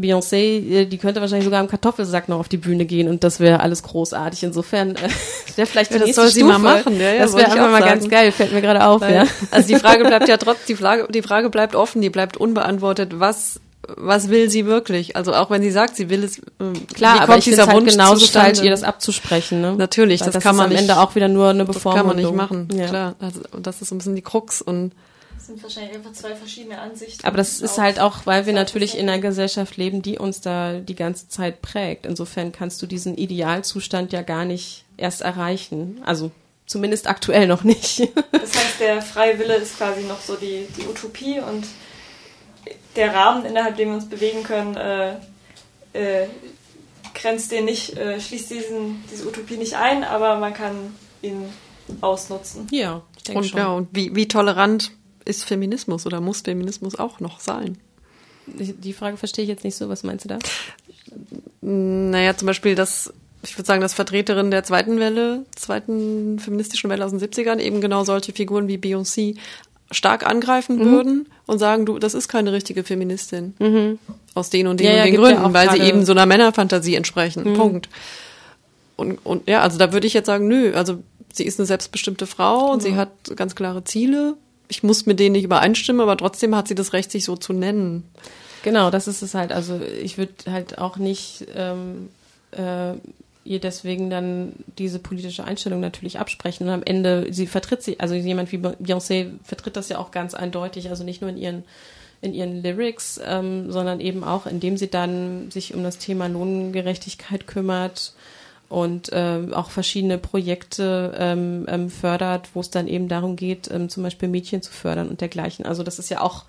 Beyoncé, äh, die könnte wahrscheinlich sogar im Kartoffelsack noch auf die Bühne gehen und das wäre alles großartig. Insofern äh, wäre vielleicht die ja, das nächste soll sie Stufe. mal machen. Ja, ja, das wäre einfach mal ganz geil, fällt mir gerade auf. ja. Also die Frage bleibt ja trotzdem, die Frage, die Frage bleibt offen, die bleibt unbeantwortet. Was was will sie wirklich? Also auch wenn sie sagt, sie will es, äh, klar, aber ich finde halt genauso falsch, ihr das abzusprechen. Ne? Natürlich, das, das kann man am Ende auch wieder nur eine Bevormundung. Das kann man nicht machen, ja. klar. Also, das ist so ein bisschen die Krux und sind wahrscheinlich einfach zwei verschiedene Ansichten. Aber das ist halt auch, weil wir natürlich in einer Gesellschaft leben, die uns da die ganze Zeit prägt. Insofern kannst du diesen Idealzustand ja gar nicht erst erreichen. Also zumindest aktuell noch nicht. Das heißt, der freie Wille ist quasi noch so die, die Utopie und der Rahmen, innerhalb dem wir uns bewegen können, äh, äh, grenzt den nicht, äh, schließt diesen, diese Utopie nicht ein, aber man kann ihn ausnutzen. Ja, ich denke und, schon. Ja, und wie, wie tolerant ist Feminismus oder muss Feminismus auch noch sein? Die Frage verstehe ich jetzt nicht so. Was meinst du da? Naja, zum Beispiel, dass ich würde sagen, dass Vertreterinnen der zweiten Welle, zweiten feministischen Welle aus den 70ern eben genau solche Figuren wie Beyoncé stark angreifen mhm. würden und sagen, du, das ist keine richtige Feministin. Mhm. Aus den und den ja, und den ja, Gründen, ja weil sie eben so einer Männerfantasie entsprechen. Mhm. Punkt. Und, und ja, also da würde ich jetzt sagen, nö, also sie ist eine selbstbestimmte Frau und sie hat ganz klare Ziele ich muss mit denen nicht übereinstimmen, aber trotzdem hat sie das Recht, sich so zu nennen. Genau, das ist es halt. Also ich würde halt auch nicht ähm, äh, ihr deswegen dann diese politische Einstellung natürlich absprechen. Und am Ende, sie vertritt sie, also jemand wie Beyoncé vertritt das ja auch ganz eindeutig, also nicht nur in ihren in ihren Lyrics, ähm, sondern eben auch, indem sie dann sich um das Thema Lohngerechtigkeit kümmert, und äh, auch verschiedene Projekte ähm, ähm, fördert, wo es dann eben darum geht, ähm, zum Beispiel Mädchen zu fördern und dergleichen. Also das ist ja auch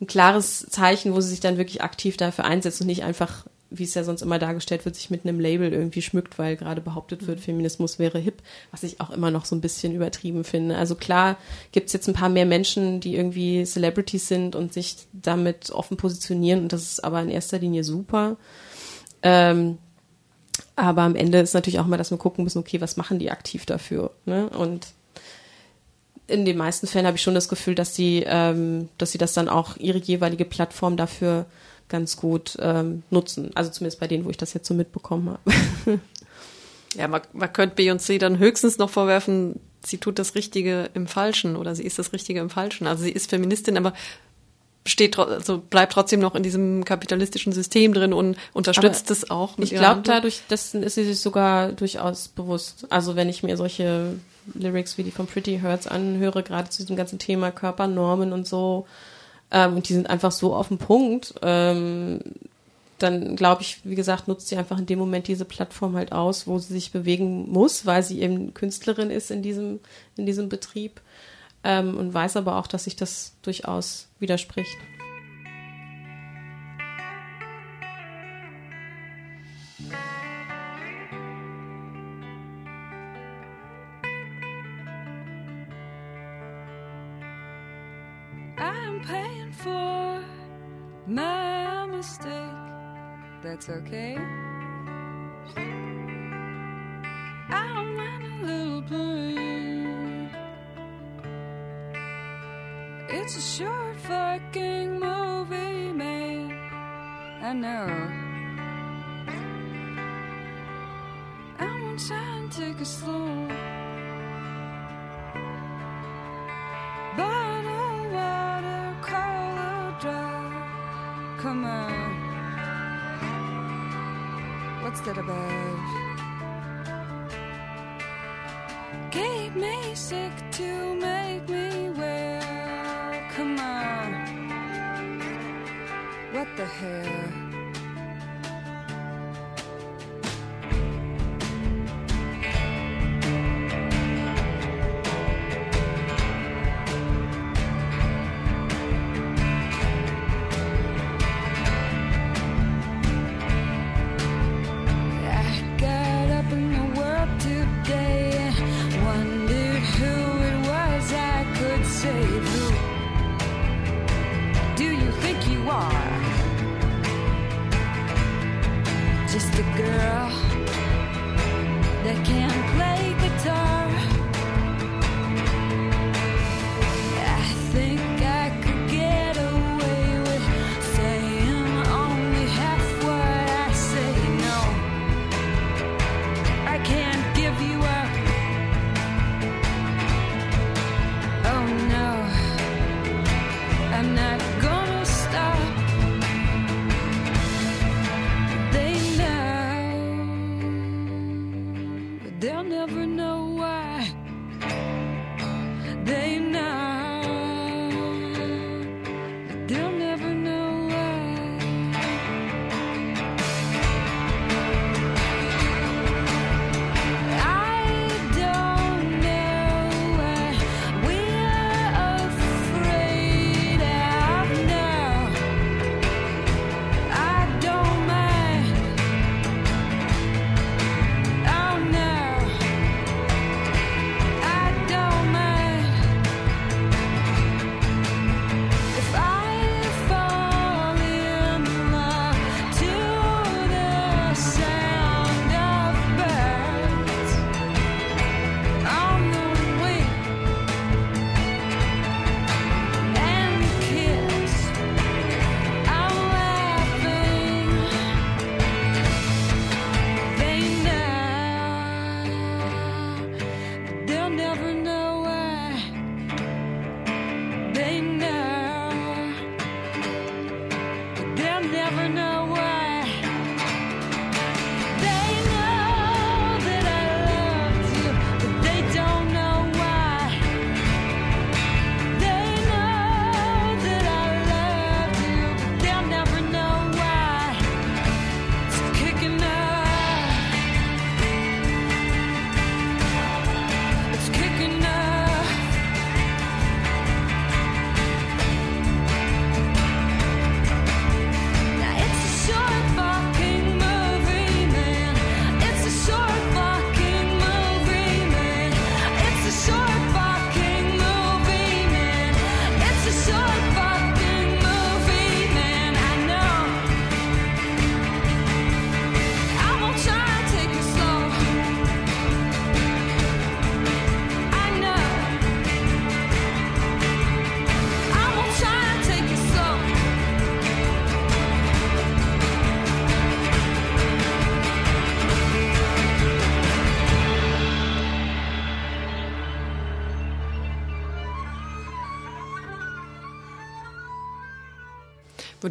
ein klares Zeichen, wo sie sich dann wirklich aktiv dafür einsetzt und nicht einfach, wie es ja sonst immer dargestellt wird, sich mit einem Label irgendwie schmückt, weil gerade behauptet wird, Feminismus wäre hip, was ich auch immer noch so ein bisschen übertrieben finde. Also klar gibt's jetzt ein paar mehr Menschen, die irgendwie Celebrities sind und sich damit offen positionieren und das ist aber in erster Linie super. Ähm, Aber am Ende ist natürlich auch mal, dass wir gucken müssen, okay, was machen die aktiv dafür? Ne? Und in den meisten Fällen habe ich schon das Gefühl, dass sie, ähm, dass sie das dann auch ihre jeweilige Plattform dafür ganz gut ähm, nutzen. Also zumindest bei denen, wo ich das jetzt so mitbekommen habe. ja, man, man könnte Beyoncé dann höchstens noch vorwerfen, sie tut das Richtige im Falschen oder sie ist das Richtige im Falschen. Also sie ist Feministin, aber steht also bleibt trotzdem noch in diesem kapitalistischen System drin und unterstützt es auch. ich glaube, dadurch das ist sie sich sogar durchaus bewusst. Also wenn ich mir solche Lyrics wie die von Pretty Hurts anhöre, gerade zu diesem ganzen Thema Körpernormen und so, ähm, und die sind einfach so auf den Punkt, ähm, dann glaube ich, wie gesagt, nutzt sie einfach in dem Moment diese Plattform halt aus, wo sie sich bewegen muss, weil sie eben Künstlerin ist in diesem, in diesem Betrieb ähm, und weiß aber auch, dass sich das durchaus widerspricht. I'm. That's okay. I don't mind a little pain. It's a short fucking movie, man. I know. I'm gonna try and take it slow. Bottle water, color dry. Come on. What's that about? Keep me sick to make me. Come on. What the hell?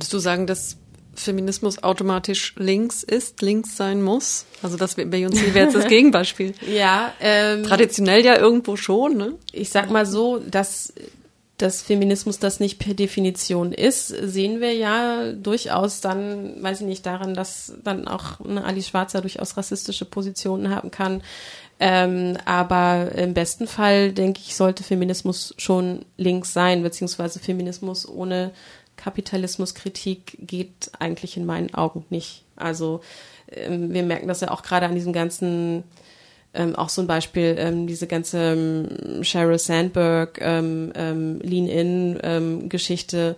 Würdest du sagen, dass Feminismus automatisch links ist, links sein muss? Also das Beyoncé wäre jetzt das Gegenbeispiel. ja. Ähm, Traditionell ja irgendwo schon, ne? Ich sag mal so, dass dass Feminismus das nicht per Definition ist, sehen wir ja durchaus dann, weiß ich nicht, daran, dass dann auch eine Ali Schwarzer durchaus rassistische Positionen haben kann. Ähm, aber im besten Fall, denke ich, sollte Feminismus schon links sein, beziehungsweise Feminismus ohne Kapitalismuskritik geht eigentlich in meinen Augen nicht. Also ähm, wir merken das ja auch gerade an diesem ganzen ähm, auch so ein Beispiel, ähm, diese ganze ähm, Sheryl Sandberg ähm, ähm, Lean-In-Geschichte,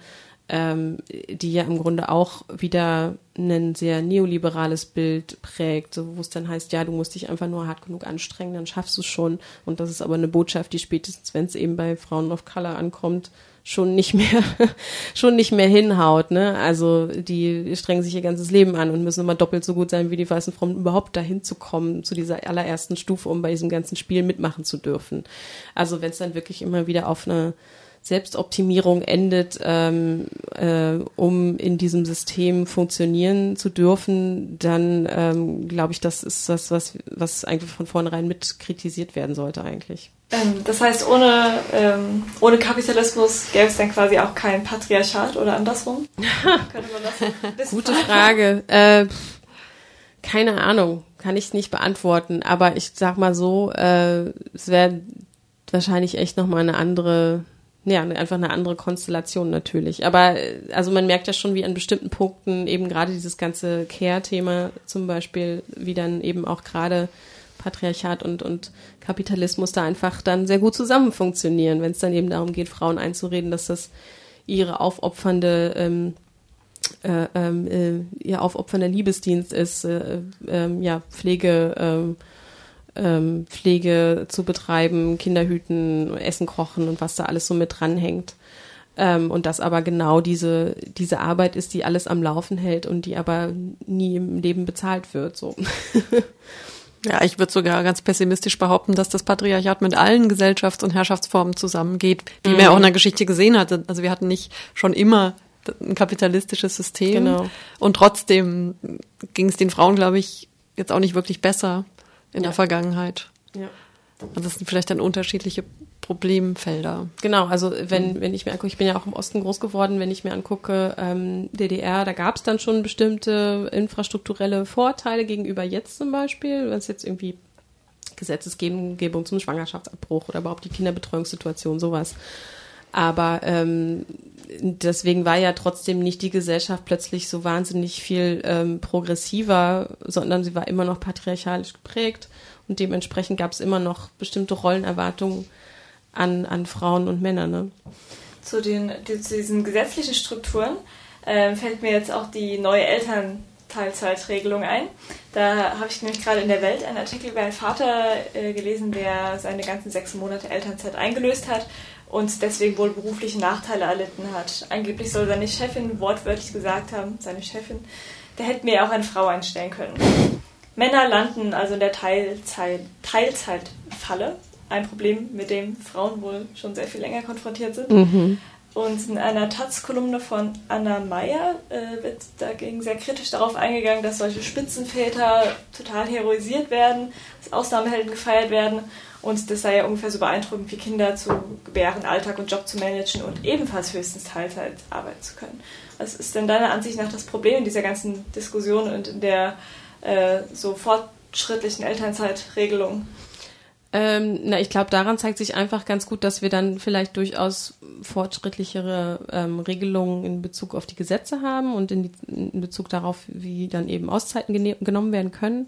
die ja im Grunde auch wieder ein sehr neoliberales Bild prägt, so, wo es dann heißt, ja, du musst dich einfach nur hart genug anstrengen, dann schaffst du es schon. Und das ist aber eine Botschaft, die spätestens, wenn es eben bei Frauen of Color ankommt, schon nicht mehr, schon nicht mehr hinhaut, ne? Also die strengen sich ihr ganzes Leben an und müssen immer doppelt so gut sein wie die weißen Frauen, überhaupt dahin zu kommen, zu dieser allerersten Stufe, um bei diesem ganzen Spiel mitmachen zu dürfen. Also wenn es dann wirklich immer wieder auf eine Selbstoptimierung endet, ähm, äh, um in diesem System funktionieren zu dürfen, dann ähm, glaube ich, das ist das, was, was eigentlich von vornherein mit kritisiert werden sollte eigentlich. Ähm, das heißt, ohne, ähm, ohne Kapitalismus gäbe es dann quasi auch kein Patriarchat oder andersrum? Könnte man das Gute Frage. Äh, keine Ahnung, kann ich nicht beantworten, aber ich sag mal so, äh, es wäre wahrscheinlich echt nochmal eine andere ja, einfach eine andere Konstellation natürlich. Aber äh, also man merkt ja schon, wie an bestimmten Punkten eben gerade dieses ganze Care-Thema zum Beispiel, wie dann eben auch gerade Patriarchat und, und Kapitalismus da einfach dann sehr gut zusammen funktionieren, wenn es dann eben darum geht, Frauen einzureden, dass das ihre aufopfernde ähm, äh, ähm, äh, ihr aufopfernder Liebesdienst ist, äh, äh, ja, Pflege, ähm, Pflege zu betreiben, Kinder hüten, Essen kochen und was da alles so mit dranhängt. Ähm, und das aber genau diese, diese Arbeit ist, die alles am Laufen hält und die aber nie im Leben bezahlt wird. So. Ja, ich würde sogar ganz pessimistisch behaupten, dass das Patriarchat mit allen Gesellschafts- und Herrschaftsformen zusammengeht, wie mhm. man ja auch in der Geschichte gesehen hatte. Also wir hatten nicht schon immer ein kapitalistisches System. Genau. Und trotzdem ging es den Frauen, glaube ich, jetzt auch nicht wirklich besser in ja. der Vergangenheit. Ja. Also das sind vielleicht dann unterschiedliche Problemfelder. Genau, also wenn, wenn ich mir angucke, ich bin ja auch im Osten groß geworden, wenn ich mir angucke, ähm, DDR, da gab es dann schon bestimmte infrastrukturelle Vorteile gegenüber jetzt zum Beispiel, wenn es jetzt irgendwie Gesetzesgebung zum Schwangerschaftsabbruch oder überhaupt die Kinderbetreuungssituation, sowas. Aber ähm, deswegen war ja trotzdem nicht die Gesellschaft plötzlich so wahnsinnig viel ähm, progressiver, sondern sie war immer noch patriarchalisch geprägt und dementsprechend gab es immer noch bestimmte Rollenerwartungen an, an Frauen und Männer. Ne? Zu, den, zu diesen gesetzlichen Strukturen äh, fällt mir jetzt auch die neue Elternteilzeitregelung ein. Da habe ich nämlich gerade in der Welt einen Artikel über einen Vater äh, gelesen, der seine ganzen sechs Monate Elternzeit eingelöst hat und deswegen wohl berufliche Nachteile erlitten hat. Angeblich soll seine Chefin wortwörtlich gesagt haben, seine Chefin, der hätte mir auch eine Frau einstellen können. Männer landen also in der Teilzeit, Teilzeitfalle, ein Problem, mit dem Frauen wohl schon sehr viel länger konfrontiert sind. Mhm. Und in einer Taz-Kolumne von Anna Meyer äh, wird dagegen sehr kritisch darauf eingegangen, dass solche Spitzenväter total heroisiert werden, als Ausnahmehelden gefeiert werden und das sei ja ungefähr so beeindruckend wie Kinder zu gebären, Alltag und Job zu managen und ebenfalls höchstens Teilzeit arbeiten zu können. Was ist denn deiner Ansicht nach das Problem in dieser ganzen Diskussion und in der äh, so fortschrittlichen Elternzeitregelung? Ähm, na, ich glaube, daran zeigt sich einfach ganz gut, dass wir dann vielleicht durchaus fortschrittlichere ähm, Regelungen in Bezug auf die Gesetze haben und in, die, in Bezug darauf, wie dann eben Auszeiten genommen werden können.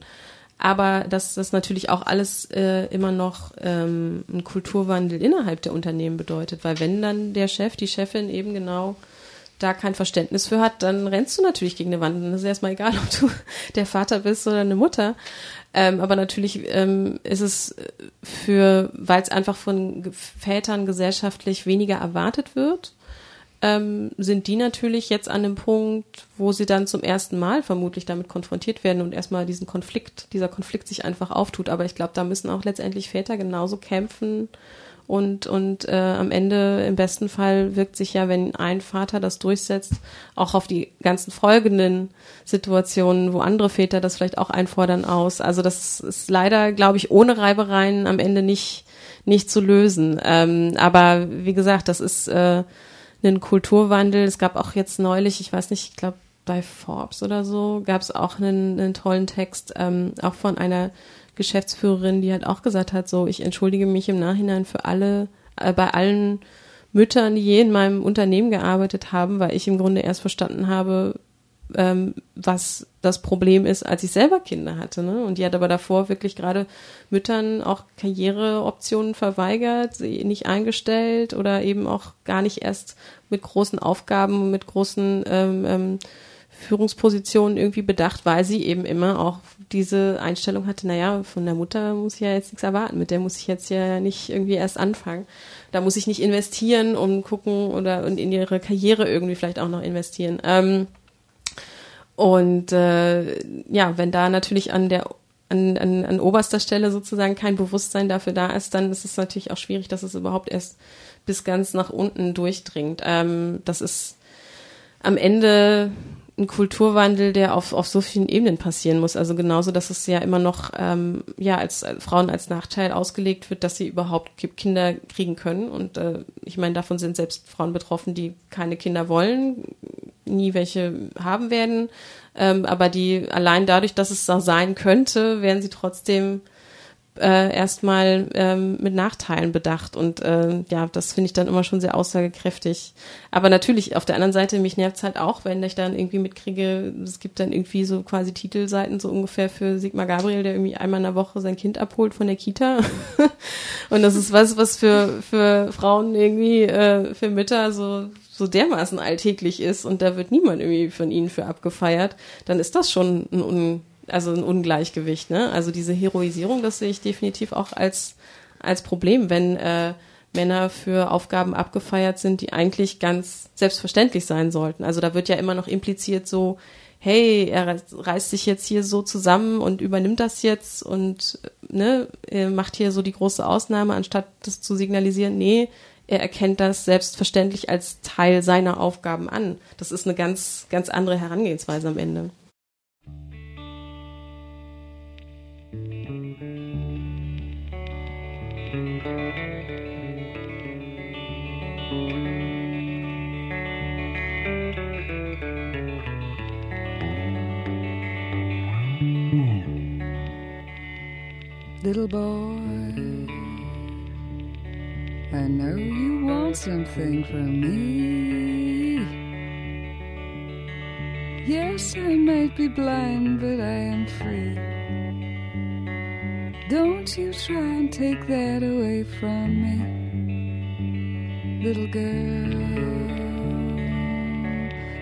Aber dass das natürlich auch alles äh, immer noch ähm, einen Kulturwandel innerhalb der Unternehmen bedeutet, weil wenn dann der Chef, die Chefin eben genau da kein Verständnis für hat, dann rennst du natürlich gegen eine Wand. Das ist erstmal egal, ob du der Vater bist oder eine Mutter. Ähm, aber natürlich ähm, ist es für, weil es einfach von Vätern gesellschaftlich weniger erwartet wird, ähm, sind die natürlich jetzt an dem Punkt, wo sie dann zum ersten Mal vermutlich damit konfrontiert werden und erstmal diesen Konflikt, dieser Konflikt sich einfach auftut. Aber ich glaube, da müssen auch letztendlich Väter genauso kämpfen, Und, und äh, am Ende, im besten Fall, wirkt sich ja, wenn ein Vater das durchsetzt, auch auf die ganzen folgenden Situationen, wo andere Väter das vielleicht auch einfordern, aus. Also das ist leider, glaube ich, ohne Reibereien am Ende nicht, nicht zu lösen. Ähm, aber wie gesagt, das ist äh, ein Kulturwandel. Es gab auch jetzt neulich, ich weiß nicht, ich glaube bei Forbes oder so, gab es auch einen, einen tollen Text, ähm, auch von einer Geschäftsführerin, die halt auch gesagt hat, so, ich entschuldige mich im Nachhinein für alle, äh, bei allen Müttern, die je in meinem Unternehmen gearbeitet haben, weil ich im Grunde erst verstanden habe, ähm, was das Problem ist, als ich selber Kinder hatte. Ne? Und die hat aber davor wirklich gerade Müttern auch Karriereoptionen verweigert, sie nicht eingestellt oder eben auch gar nicht erst mit großen Aufgaben, mit großen ähm, ähm, Führungspositionen irgendwie bedacht, weil sie eben immer auch diese Einstellung hatte, naja, von der Mutter muss ich ja jetzt nichts erwarten, mit der muss ich jetzt ja nicht irgendwie erst anfangen. Da muss ich nicht investieren und gucken oder und in ihre Karriere irgendwie vielleicht auch noch investieren. Ähm, und äh, ja, wenn da natürlich an der an, an, an oberster Stelle sozusagen kein Bewusstsein dafür da ist, dann ist es natürlich auch schwierig, dass es überhaupt erst bis ganz nach unten durchdringt. Ähm, das ist am Ende ein Kulturwandel, der auf, auf so vielen Ebenen passieren muss. Also genauso, dass es ja immer noch ähm, ja als, als Frauen als Nachteil ausgelegt wird, dass sie überhaupt Kinder kriegen können. Und äh, ich meine, davon sind selbst Frauen betroffen, die keine Kinder wollen, nie welche haben werden. Ähm, aber die allein dadurch, dass es so sein könnte, werden sie trotzdem äh, erstmal ähm, mit Nachteilen bedacht. Und äh, ja, das finde ich dann immer schon sehr aussagekräftig. Aber natürlich, auf der anderen Seite, mich nervt es halt auch, wenn ich dann irgendwie mitkriege, es gibt dann irgendwie so quasi Titelseiten so ungefähr für Sigmar Gabriel, der irgendwie einmal in der Woche sein Kind abholt von der Kita. und das ist was, was für, für Frauen irgendwie, äh, für Mütter so so dermaßen alltäglich ist und da wird niemand irgendwie von ihnen für abgefeiert, dann ist das schon ein also ein Ungleichgewicht. Ne? Also diese Heroisierung, das sehe ich definitiv auch als, als Problem, wenn äh, Männer für Aufgaben abgefeiert sind, die eigentlich ganz selbstverständlich sein sollten. Also da wird ja immer noch impliziert so, hey, er reißt sich jetzt hier so zusammen und übernimmt das jetzt und ne, macht hier so die große Ausnahme, anstatt das zu signalisieren, nee, er erkennt das selbstverständlich als Teil seiner Aufgaben an. Das ist eine ganz, ganz andere Herangehensweise am Ende. Little boy, I know you want something from me. Yes, I might be blind, but I am free. Don't you try and take that away from me, little girl.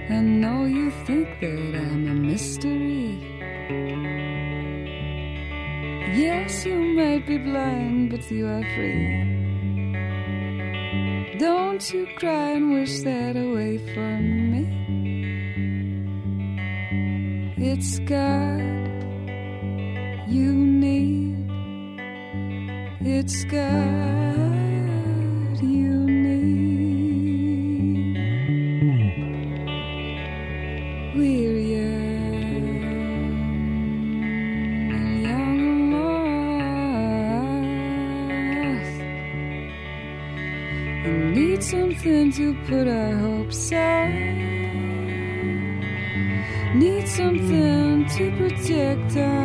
I know you think that I'm a mystery. Yes, you might be blind, but you are free. Don't you cry and wish that away from me. It's God It's God you need. We're young, young enough. Need something to put our hopes on. Need something to protect on.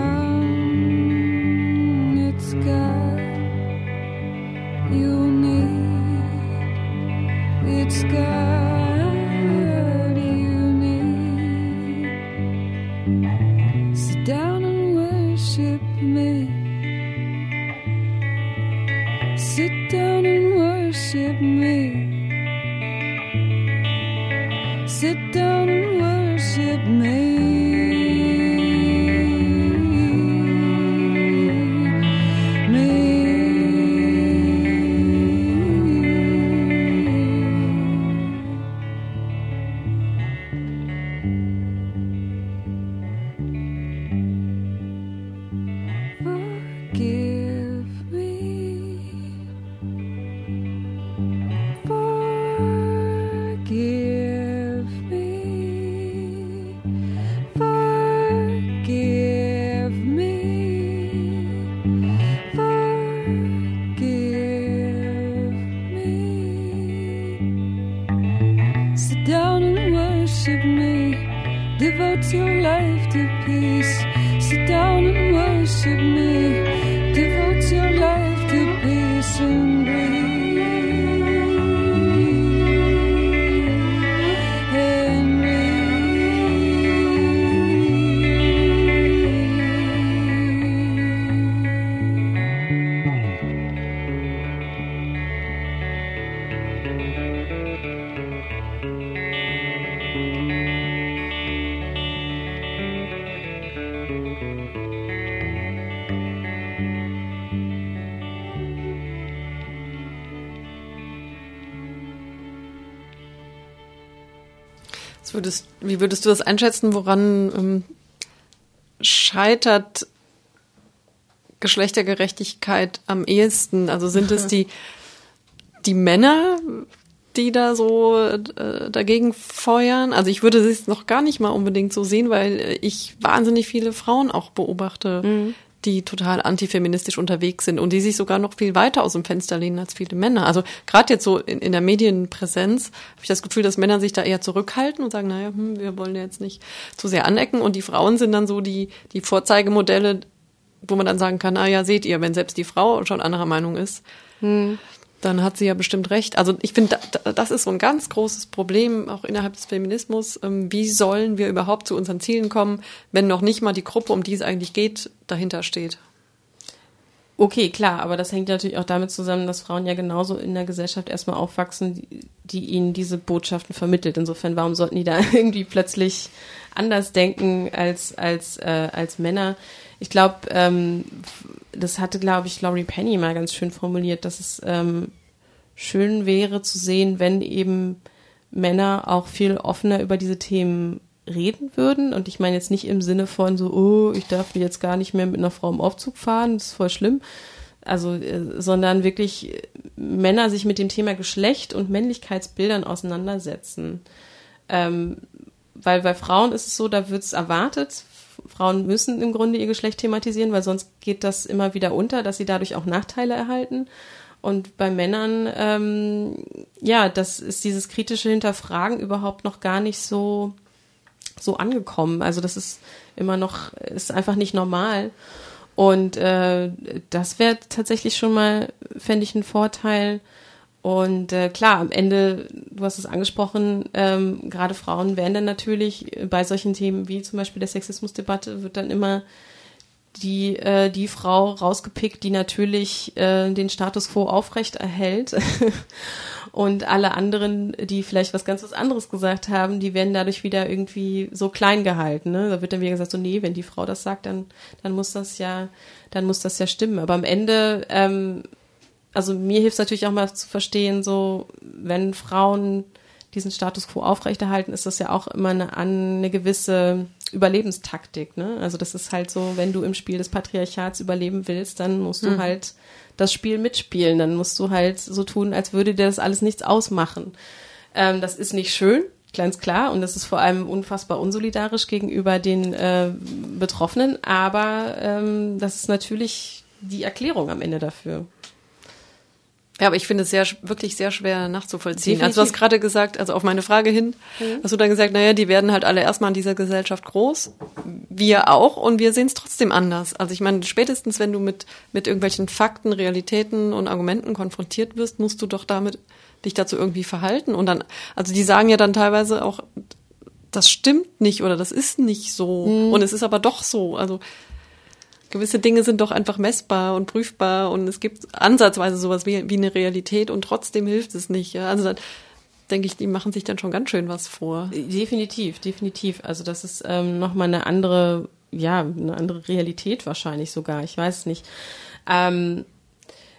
Wie würdest du das einschätzen, woran ähm, scheitert Geschlechtergerechtigkeit am ehesten? Also sind es die, die Männer, die da so äh, dagegen feuern? Also ich würde es noch gar nicht mal unbedingt so sehen, weil ich wahnsinnig viele Frauen auch beobachte, mhm die total antifeministisch unterwegs sind und die sich sogar noch viel weiter aus dem Fenster lehnen als viele Männer. Also gerade jetzt so in, in der Medienpräsenz habe ich das Gefühl, dass Männer sich da eher zurückhalten und sagen, naja, hm, wir wollen jetzt nicht zu sehr anecken und die Frauen sind dann so die, die Vorzeigemodelle, wo man dann sagen kann, ah ja, seht ihr, wenn selbst die Frau schon anderer Meinung ist. Hm dann hat sie ja bestimmt recht. Also ich finde, das ist so ein ganz großes Problem auch innerhalb des Feminismus. Ähm, wie sollen wir überhaupt zu unseren Zielen kommen, wenn noch nicht mal die Gruppe, um die es eigentlich geht, dahinter steht? Okay, klar, aber das hängt natürlich auch damit zusammen, dass Frauen ja genauso in der Gesellschaft erstmal aufwachsen, die, ihnen diese Botschaften vermittelt. Insofern, warum sollten die da irgendwie plötzlich anders denken als, als, äh, als Männer? Ich glaube, ähm, das hatte, glaube ich, Laurie Penny mal ganz schön formuliert, dass es ähm, schön wäre zu sehen, wenn eben Männer auch viel offener über diese Themen reden würden. Und ich meine jetzt nicht im Sinne von so, oh, ich darf jetzt gar nicht mehr mit einer Frau im Aufzug fahren, das ist voll schlimm. Also, äh, sondern wirklich Männer sich mit dem Thema Geschlecht und Männlichkeitsbildern auseinandersetzen. Ähm, weil bei Frauen ist es so, da wird es erwartet, Frauen müssen im Grunde ihr Geschlecht thematisieren, weil sonst geht das immer wieder unter, dass sie dadurch auch Nachteile erhalten. Und bei Männern, ähm, ja, das ist dieses kritische Hinterfragen überhaupt noch gar nicht so, so angekommen. Also das ist immer noch, ist einfach nicht normal. Und äh, das wäre tatsächlich schon mal, fände ich, ein Vorteil, und äh, klar, am Ende, du hast es angesprochen, ähm, gerade Frauen werden dann natürlich bei solchen Themen wie zum Beispiel der Sexismusdebatte, wird dann immer die, äh, die Frau rausgepickt, die natürlich äh, den Status quo aufrecht erhält. Und alle anderen, die vielleicht was ganz was anderes gesagt haben, die werden dadurch wieder irgendwie so klein gehalten. Ne? Da wird dann wieder gesagt, so nee, wenn die Frau das sagt, dann, dann muss das ja, dann muss das ja stimmen. Aber am Ende ähm, also mir hilft es natürlich auch mal zu verstehen, so wenn Frauen diesen Status quo aufrechterhalten, ist das ja auch immer eine, eine gewisse Überlebenstaktik. Ne? Also das ist halt so, wenn du im Spiel des Patriarchats überleben willst, dann musst du mhm. halt das Spiel mitspielen. Dann musst du halt so tun, als würde dir das alles nichts ausmachen. Ähm, das ist nicht schön, ganz klar. Und das ist vor allem unfassbar unsolidarisch gegenüber den äh, Betroffenen. Aber ähm, das ist natürlich die Erklärung am Ende dafür. Ja, aber ich finde es sehr, wirklich sehr schwer nachzuvollziehen. Definitiv. Also du hast gerade gesagt, also auf meine Frage hin, mhm. hast du dann gesagt, naja, die werden halt alle erstmal in dieser Gesellschaft groß. Wir auch und wir sehen es trotzdem anders. Also ich meine, spätestens wenn du mit, mit irgendwelchen Fakten, Realitäten und Argumenten konfrontiert wirst, musst du doch damit dich dazu irgendwie verhalten. Und dann, also die sagen ja dann teilweise auch, das stimmt nicht oder das ist nicht so. Mhm. Und es ist aber doch so. Also gewisse Dinge sind doch einfach messbar und prüfbar und es gibt ansatzweise sowas wie, wie eine Realität und trotzdem hilft es nicht. Ja? Also dann denke ich, die machen sich dann schon ganz schön was vor. Definitiv, definitiv. Also das ist ähm, nochmal eine andere, ja, eine andere Realität wahrscheinlich sogar. Ich weiß nicht. Ähm,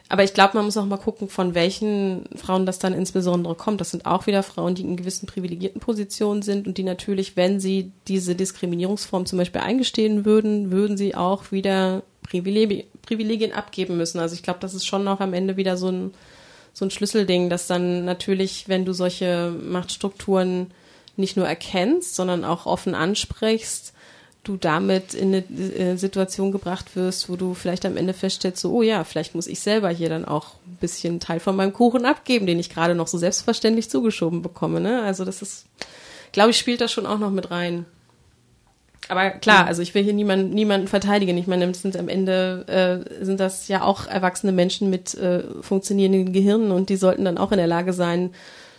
aber ich glaube, man muss auch mal gucken, von welchen Frauen das dann insbesondere kommt. Das sind auch wieder Frauen, die in gewissen privilegierten Positionen sind und die natürlich, wenn sie diese Diskriminierungsform zum Beispiel eingestehen würden, würden sie auch wieder Privilegien abgeben müssen. Also ich glaube, das ist schon noch am Ende wieder so ein, so ein Schlüsselding, dass dann natürlich, wenn du solche Machtstrukturen nicht nur erkennst, sondern auch offen ansprichst, du damit in eine äh, Situation gebracht wirst, wo du vielleicht am Ende feststellst, so, oh ja, vielleicht muss ich selber hier dann auch ein bisschen Teil von meinem Kuchen abgeben, den ich gerade noch so selbstverständlich zugeschoben bekomme. Ne? Also das ist, glaube ich, spielt das schon auch noch mit rein. Aber klar, also ich will hier niemanden, niemanden verteidigen. Ich meine, sind am Ende äh, sind das ja auch erwachsene Menschen mit äh, funktionierenden Gehirnen und die sollten dann auch in der Lage sein,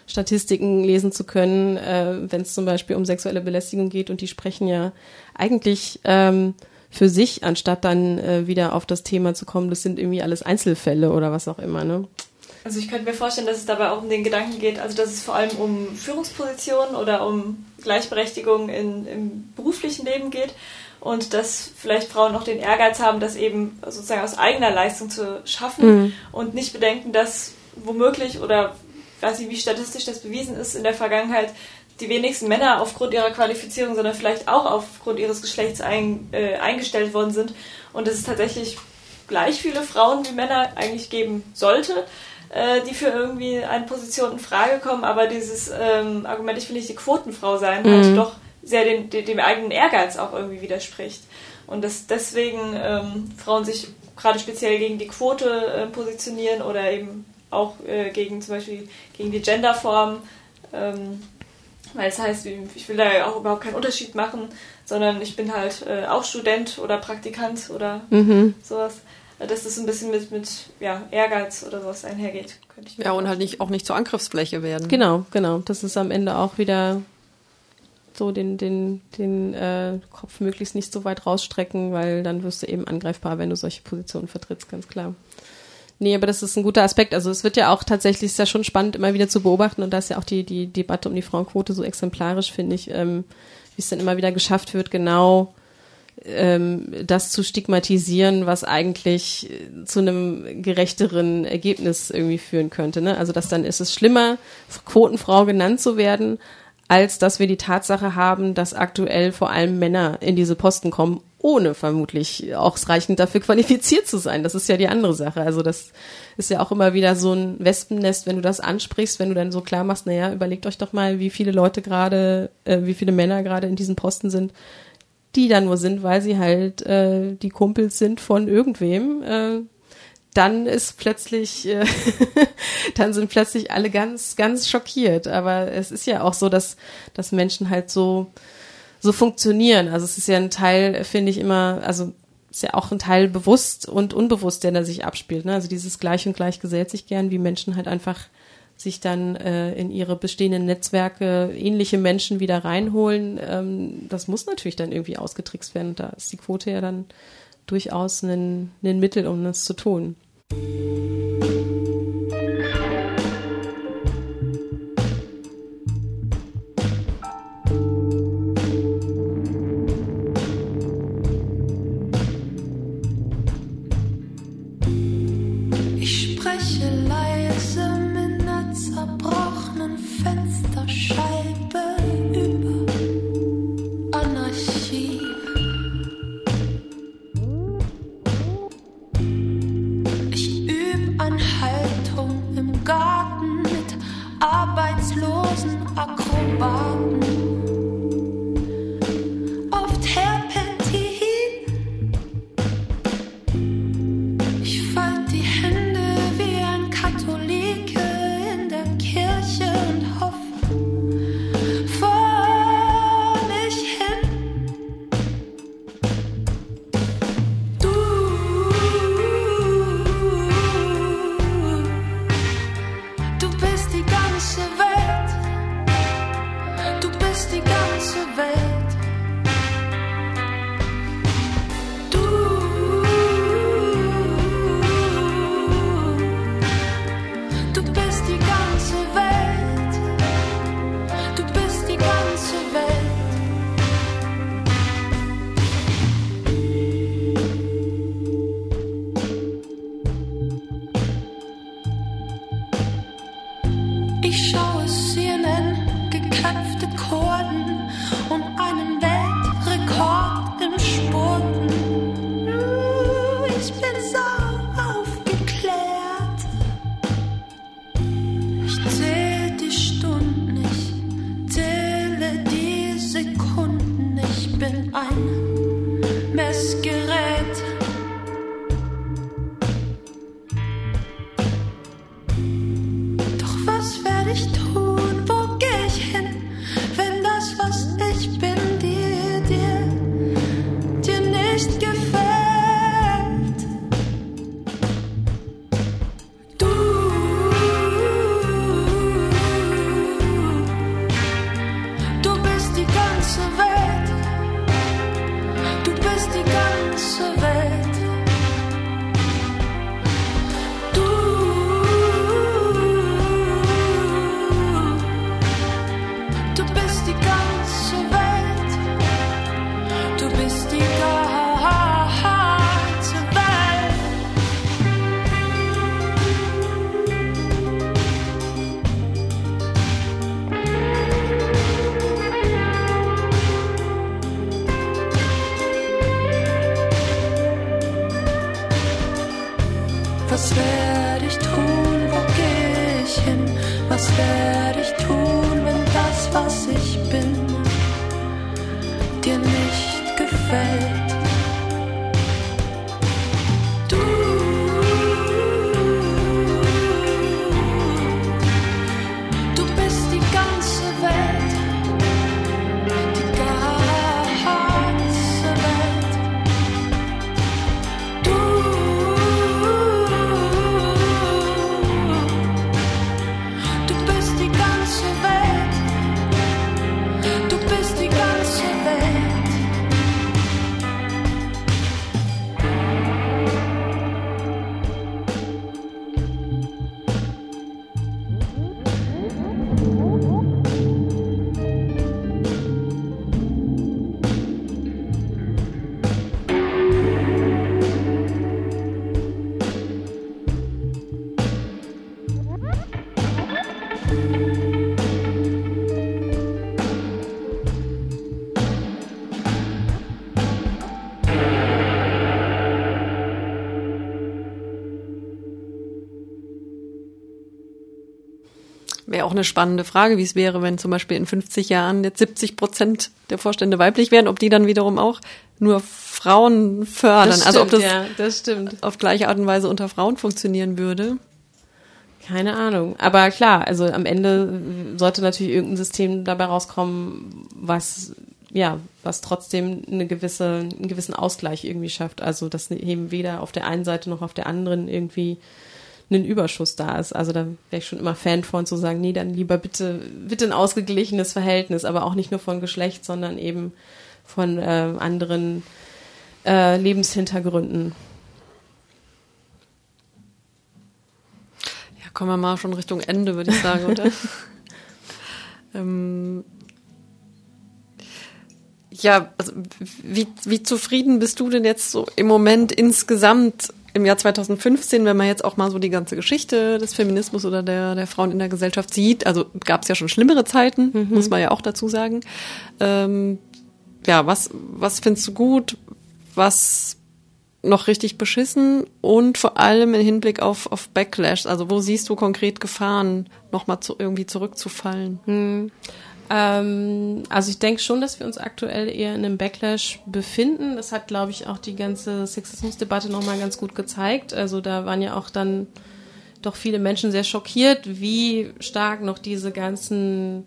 Statistiken lesen zu können, äh, wenn es zum Beispiel um sexuelle Belästigung geht. Und die sprechen ja eigentlich ähm, für sich, anstatt dann äh, wieder auf das Thema zu kommen, das sind irgendwie alles Einzelfälle oder was auch immer. Ne? Also ich könnte mir vorstellen, dass es dabei auch um den Gedanken geht, also dass es vor allem um Führungspositionen oder um Gleichberechtigung in, im beruflichen Leben geht und dass vielleicht Frauen noch den Ehrgeiz haben, das eben sozusagen aus eigener Leistung zu schaffen mhm. und nicht bedenken, dass womöglich oder weiß ich, wie statistisch das bewiesen ist, in der Vergangenheit die wenigsten Männer aufgrund ihrer Qualifizierung, sondern vielleicht auch aufgrund ihres Geschlechts ein, äh, eingestellt worden sind und dass es tatsächlich gleich viele Frauen wie Männer eigentlich geben sollte, äh, die für irgendwie eine Position in Frage kommen, aber dieses ähm, Argument, ich will nicht die Quotenfrau sein, mhm. halt doch sehr den, den, dem eigenen Ehrgeiz auch irgendwie widerspricht. Und dass deswegen ähm, Frauen sich gerade speziell gegen die Quote äh, positionieren oder eben auch äh, gegen zum Beispiel gegen die Genderform. Ähm, weil es heißt, ich will da ja auch überhaupt keinen Unterschied machen, sondern ich bin halt äh, auch Student oder Praktikant oder mhm. sowas. Dass das ein bisschen mit, mit ja, Ehrgeiz oder sowas einhergeht. Könnte ich ja, und halt nicht, auch nicht zur Angriffsfläche werden. Genau, genau. Das ist am Ende auch wieder so den, den, den äh, Kopf möglichst nicht so weit rausstrecken, weil dann wirst du eben angreifbar, wenn du solche Positionen vertrittst, ganz klar. Nee, aber das ist ein guter Aspekt. Also es wird ja auch tatsächlich, ist ja schon spannend, immer wieder zu beobachten und da ist ja auch die, die Debatte um die Frauenquote so exemplarisch, finde ich, ähm, wie es dann immer wieder geschafft wird, genau ähm, das zu stigmatisieren, was eigentlich zu einem gerechteren Ergebnis irgendwie führen könnte. Ne? Also dass dann ist es schlimmer, Quotenfrau genannt zu werden, als dass wir die Tatsache haben, dass aktuell vor allem Männer in diese Posten kommen, ohne vermutlich ausreichend dafür qualifiziert zu sein. Das ist ja die andere Sache. Also das ist ja auch immer wieder so ein Wespennest, wenn du das ansprichst, wenn du dann so klar machst, naja, überlegt euch doch mal, wie viele Leute gerade, äh, wie viele Männer gerade in diesen Posten sind, die dann nur sind, weil sie halt äh, die Kumpels sind von irgendwem. Äh, dann ist plötzlich, äh, dann sind plötzlich alle ganz, ganz schockiert. Aber es ist ja auch so, dass, dass Menschen halt so, so funktionieren. Also es ist ja ein Teil, finde ich immer, also ist ja auch ein Teil bewusst und unbewusst, der da sich abspielt. Ne? Also dieses Gleich und Gleich gesellt sich gern, wie Menschen halt einfach sich dann äh, in ihre bestehenden Netzwerke ähnliche Menschen wieder reinholen. Ähm, das muss natürlich dann irgendwie ausgetrickst werden. Da ist die Quote ja dann durchaus ein, ein Mittel, um das zu tun. Du auch eine spannende Frage, wie es wäre, wenn zum Beispiel in 50 Jahren jetzt 70 Prozent der Vorstände weiblich wären, ob die dann wiederum auch nur Frauen fördern. Stimmt, also ob das, ja, das stimmt. auf gleiche Art und Weise unter Frauen funktionieren würde. Keine Ahnung. Aber klar, also am Ende sollte natürlich irgendein System dabei rauskommen, was ja, was trotzdem eine gewisse, einen gewissen Ausgleich irgendwie schafft. Also dass eben weder auf der einen Seite noch auf der anderen irgendwie ein Überschuss da ist. Also da wäre ich schon immer Fan von zu sagen, nee, dann lieber bitte, bitte ein ausgeglichenes Verhältnis, aber auch nicht nur von Geschlecht, sondern eben von äh, anderen äh, Lebenshintergründen. Ja, kommen wir mal schon Richtung Ende, würde ich sagen, oder? ähm, ja, also wie, wie zufrieden bist du denn jetzt so im Moment insgesamt im Jahr 2015, wenn man jetzt auch mal so die ganze Geschichte des Feminismus oder der, der Frauen in der Gesellschaft sieht? Also gab es ja schon schlimmere Zeiten, mhm. muss man ja auch dazu sagen. Ähm, ja, was, was findest du gut? Was noch richtig beschissen? Und vor allem im Hinblick auf, auf Backlash, also wo siehst du konkret Gefahren, nochmal zu, irgendwie zurückzufallen? Mhm. Ähm, also ich denke schon, dass wir uns aktuell eher in einem Backlash befinden. Das hat, glaube ich, auch die ganze Sexismusdebatte nochmal ganz gut gezeigt. Also da waren ja auch dann doch viele Menschen sehr schockiert, wie stark noch diese ganzen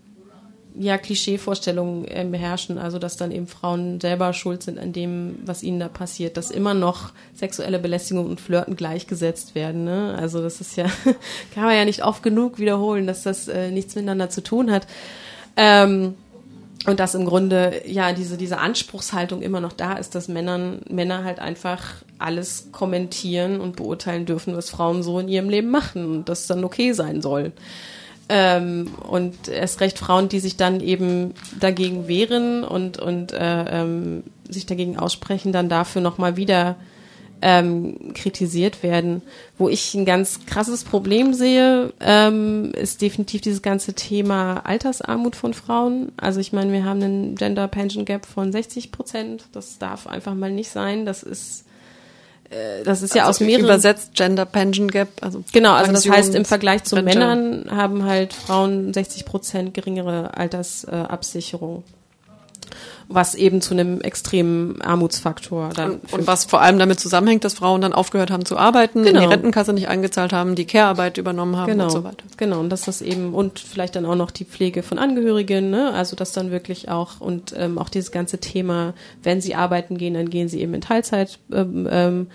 ja, Klischeevorstellungen ähm, herrschen, also dass dann eben Frauen selber schuld sind an dem, was ihnen da passiert, dass immer noch sexuelle Belästigung und Flirten gleichgesetzt werden. Ne? Also das ist ja, kann man ja nicht oft genug wiederholen, dass das äh, nichts miteinander zu tun hat. Ähm, und dass im Grunde ja diese diese Anspruchshaltung immer noch da ist, dass Männern Männer halt einfach alles kommentieren und beurteilen dürfen, was Frauen so in ihrem Leben machen und das dann okay sein soll. Ähm, und erst recht Frauen, die sich dann eben dagegen wehren und und äh, ähm, sich dagegen aussprechen, dann dafür noch mal wieder ähm, kritisiert werden. Wo ich ein ganz krasses Problem sehe, ähm, ist definitiv dieses ganze Thema Altersarmut von Frauen. Also ich meine, wir haben einen Gender Pension Gap von 60 Prozent. Das darf einfach mal nicht sein. Das ist äh, das ist ja also aus mehreren übersetzt Gender Pension Gap. Also genau, also das heißt im Vergleich zu Männern haben halt Frauen 60 Prozent geringere Altersabsicherung was eben zu einem extremen Armutsfaktor dann. Und, und, was vor allem damit zusammenhängt, dass Frauen dann aufgehört haben zu arbeiten, genau. in die. Rentenkasse nicht eingezahlt haben, die Care-Arbeit übernommen haben genau. und so weiter. Genau, und dass das eben, und vielleicht dann auch noch die Pflege von Angehörigen, ne? also das dann wirklich auch, und ähm, auch dieses ganze Thema, wenn sie arbeiten gehen, dann gehen sie eben in Teilzeitstellen, ähm,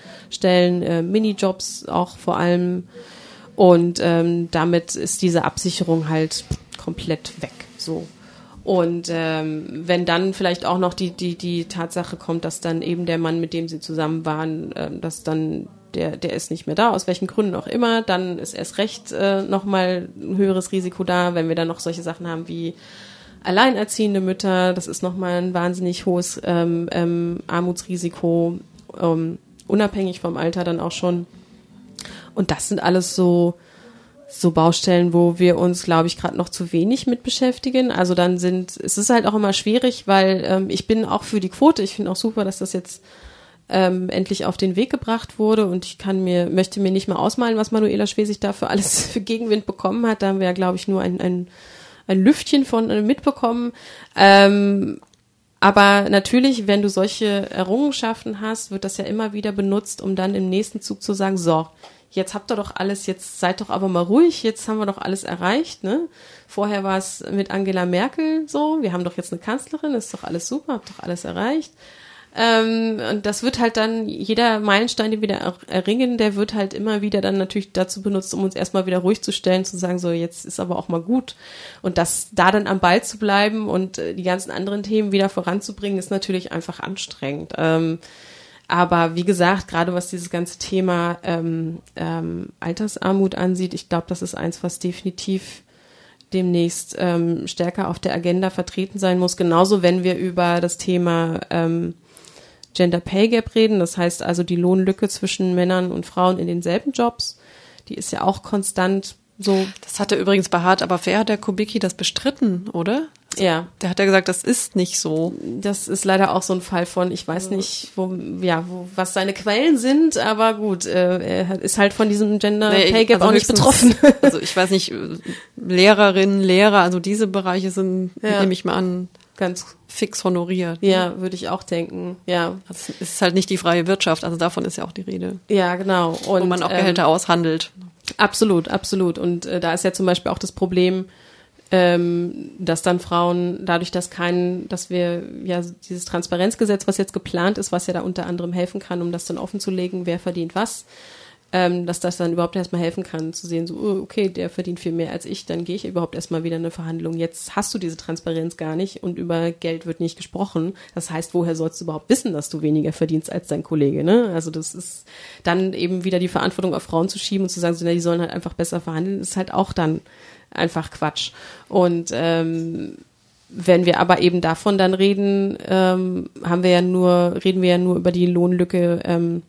ähm, äh, Minijobs auch vor allem. Und ähm, damit ist diese Absicherung halt komplett weg. So. Und ähm, wenn dann vielleicht auch noch die, die, die Tatsache kommt, dass dann eben der Mann, mit dem sie zusammen waren, äh, dass dann der, der ist nicht mehr da, aus welchen Gründen auch immer, dann ist erst recht äh, nochmal ein höheres Risiko da, wenn wir dann noch solche Sachen haben wie alleinerziehende Mütter, das ist nochmal ein wahnsinnig hohes ähm, ähm, Armutsrisiko, ähm, unabhängig vom Alter dann auch schon. Und das sind alles so so Baustellen, wo wir uns, glaube ich, gerade noch zu wenig mit beschäftigen. Also dann sind, es ist halt auch immer schwierig, weil ähm, ich bin auch für die Quote. Ich finde auch super, dass das jetzt ähm, endlich auf den Weg gebracht wurde und ich kann mir, möchte mir nicht mal ausmalen, was Manuela Schwesig da für alles für Gegenwind bekommen hat. Da haben wir ja, glaube ich, nur ein, ein, ein Lüftchen von äh, mitbekommen. Ähm, aber natürlich, wenn du solche Errungenschaften hast, wird das ja immer wieder benutzt, um dann im nächsten Zug zu sagen, so, jetzt habt ihr doch alles, jetzt seid doch aber mal ruhig, jetzt haben wir doch alles erreicht, ne? Vorher war es mit Angela Merkel so, wir haben doch jetzt eine Kanzlerin, ist doch alles super, habt doch alles erreicht. Ähm, und das wird halt dann, jeder Meilenstein, den wir da erringen, der wird halt immer wieder dann natürlich dazu benutzt, um uns erstmal wieder ruhig zu stellen, zu sagen, so, jetzt ist aber auch mal gut. Und das, da dann am Ball zu bleiben und äh, die ganzen anderen Themen wieder voranzubringen, ist natürlich einfach anstrengend. Ähm, aber wie gesagt, gerade was dieses ganze Thema ähm, ähm, Altersarmut ansieht, ich glaube, das ist eins, was definitiv demnächst ähm, stärker auf der Agenda vertreten sein muss. Genauso, wenn wir über das Thema ähm, Gender Pay Gap reden, das heißt also die Lohnlücke zwischen Männern und Frauen in denselben Jobs, die ist ja auch konstant so. Das hatte übrigens bei Hart aber fair hat der Kubicki das bestritten, oder? Ja. Der hat ja gesagt, das ist nicht so. Das ist leider auch so ein Fall von, ich weiß nicht, wo, ja, wo, was seine Quellen sind, aber gut, äh, er ist halt von diesem Gender nee, Pay Gap auch nicht betroffen. Also ich weiß nicht, Lehrerinnen, Lehrer, also diese Bereiche sind, ja. nehme ich mal an, ganz fix honoriert. Ne? Ja, würde ich auch denken. Ja. Das ist halt nicht die freie Wirtschaft, also davon ist ja auch die Rede. Ja, genau. Und, wo man auch Gehälter ähm, aushandelt. Absolut, absolut. Und äh, da ist ja zum Beispiel auch das Problem, ähm, dass dann Frauen dadurch, dass kein, dass wir ja dieses Transparenzgesetz, was jetzt geplant ist, was ja da unter anderem helfen kann, um das dann offenzulegen, wer verdient was, ähm, dass das dann überhaupt erstmal helfen kann, zu sehen, so, oh, okay, der verdient viel mehr als ich, dann gehe ich überhaupt erstmal wieder in eine Verhandlung. Jetzt hast du diese Transparenz gar nicht und über Geld wird nicht gesprochen. Das heißt, woher sollst du überhaupt wissen, dass du weniger verdienst als dein Kollege? Ne? Also das ist dann eben wieder die Verantwortung auf Frauen zu schieben und zu sagen, so, na, die sollen halt einfach besser verhandeln, ist halt auch dann einfach Quatsch. Und ähm, wenn wir aber eben davon dann reden, ähm, haben wir ja nur, reden wir ja nur über die Lohnlücke ähm,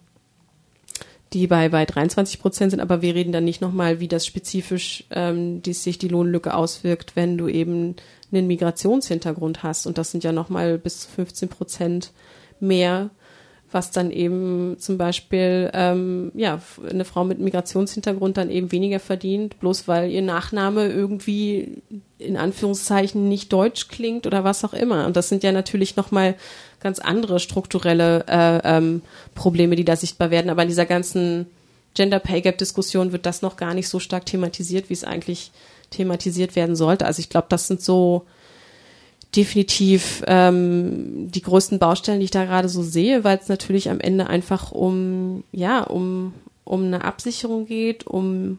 die bei, bei 23 Prozent sind, aber wir reden dann nicht nochmal, wie das spezifisch ähm, die, sich die Lohnlücke auswirkt, wenn du eben einen Migrationshintergrund hast. Und das sind ja nochmal bis zu 15 Prozent mehr, was dann eben zum Beispiel ähm, ja eine Frau mit Migrationshintergrund dann eben weniger verdient, bloß weil ihr Nachname irgendwie in Anführungszeichen nicht deutsch klingt oder was auch immer. Und das sind ja natürlich nochmal ganz andere strukturelle äh, ähm, Probleme, die da sichtbar werden. Aber in dieser ganzen Gender Pay Gap Diskussion wird das noch gar nicht so stark thematisiert, wie es eigentlich thematisiert werden sollte. Also ich glaube, das sind so definitiv ähm, die größten Baustellen, die ich da gerade so sehe, weil es natürlich am Ende einfach um ja um um eine Absicherung geht, um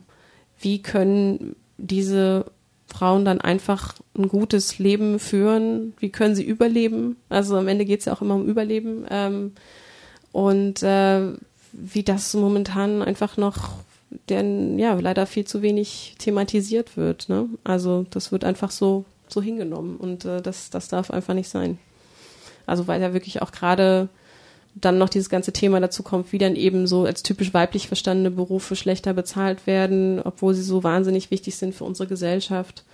wie können diese Frauen dann einfach ein gutes Leben führen? Wie können sie überleben? Also am Ende geht es ja auch immer um Überleben. Ähm, und äh, wie das momentan einfach noch denn ja leider viel zu wenig thematisiert wird. Ne? Also das wird einfach so so hingenommen und äh, das das darf einfach nicht sein. Also weil ja wirklich auch gerade dann noch dieses ganze Thema dazu kommt, wie dann eben so als typisch weiblich verstandene Berufe schlechter bezahlt werden, obwohl sie so wahnsinnig wichtig sind für unsere Gesellschaft.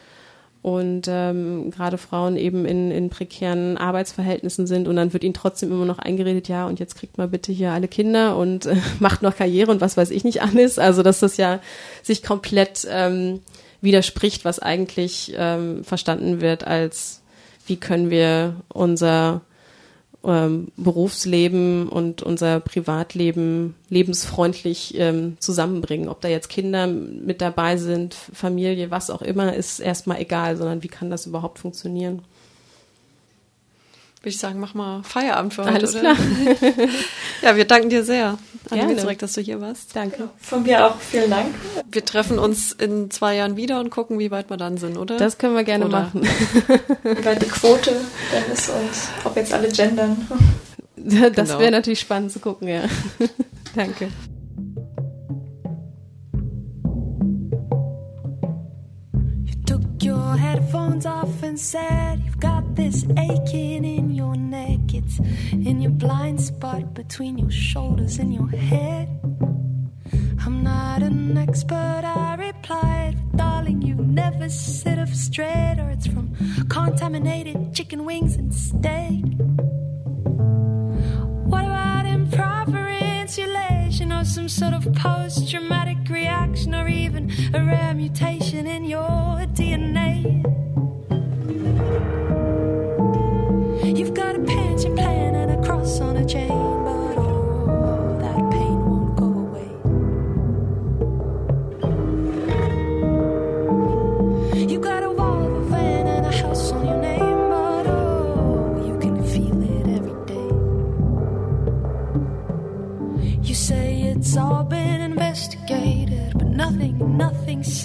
Und ähm, gerade Frauen eben in, in prekären Arbeitsverhältnissen sind und dann wird ihnen trotzdem immer noch eingeredet, ja, und jetzt kriegt mal bitte hier alle Kinder und äh, macht noch Karriere und was weiß ich nicht alles. Also dass das ja sich komplett ähm, widerspricht, was eigentlich ähm, verstanden wird als wie können wir unser ähm, Berufsleben und unser Privatleben lebensfreundlich ähm, zusammenbringen. Ob da jetzt Kinder mit dabei sind, Familie, was auch immer, ist erstmal egal, sondern wie kann das überhaupt funktionieren? Würde ich sagen, mach mal Feierabend für heute. Alles klar. ja, wir danken dir sehr. Danke zurück, dass du hier warst. Danke. Von mir auch vielen Dank. Wir treffen uns in zwei Jahren wieder und gucken, wie weit wir dann sind, oder? Das können wir gerne oder? machen. wie weit die Quote dann ist und ob jetzt alle gendern. Das genau. wäre natürlich spannend zu gucken, ja. Danke. your headphones off and said this aching in your neck. It's in your blind spot between your shoulders and your head. I'm not an expert, I replied. Darling, you never sit up straight, or it's from contaminated chicken wings and steak. What about improper insulation, or some sort of post traumatic reaction, or even a rare mutation in your DNA?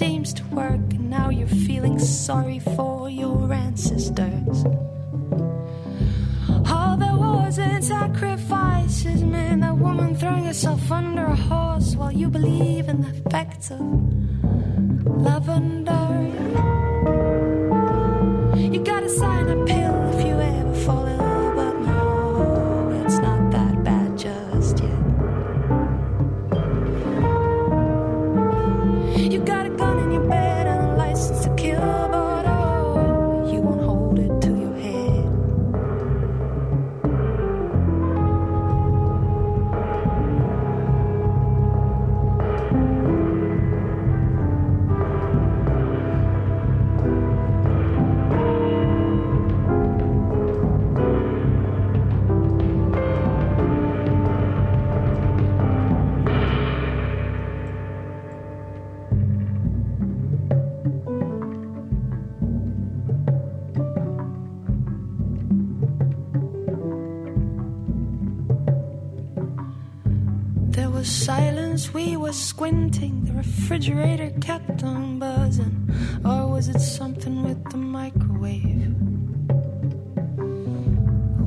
Seems to work, and now you're feeling sorry for your ancestors. In sacrifices, man, that woman throwing herself under a horse while you believe in the effects of lavender. You gotta sign a pill squinting, the refrigerator kept on buzzing. Or was it something with the microwave?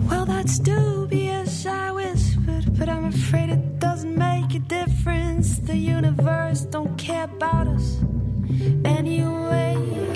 Well, that's dubious, I whispered, but I'm afraid it doesn't make a difference. The universe don't care about us anyway.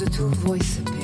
the two voices.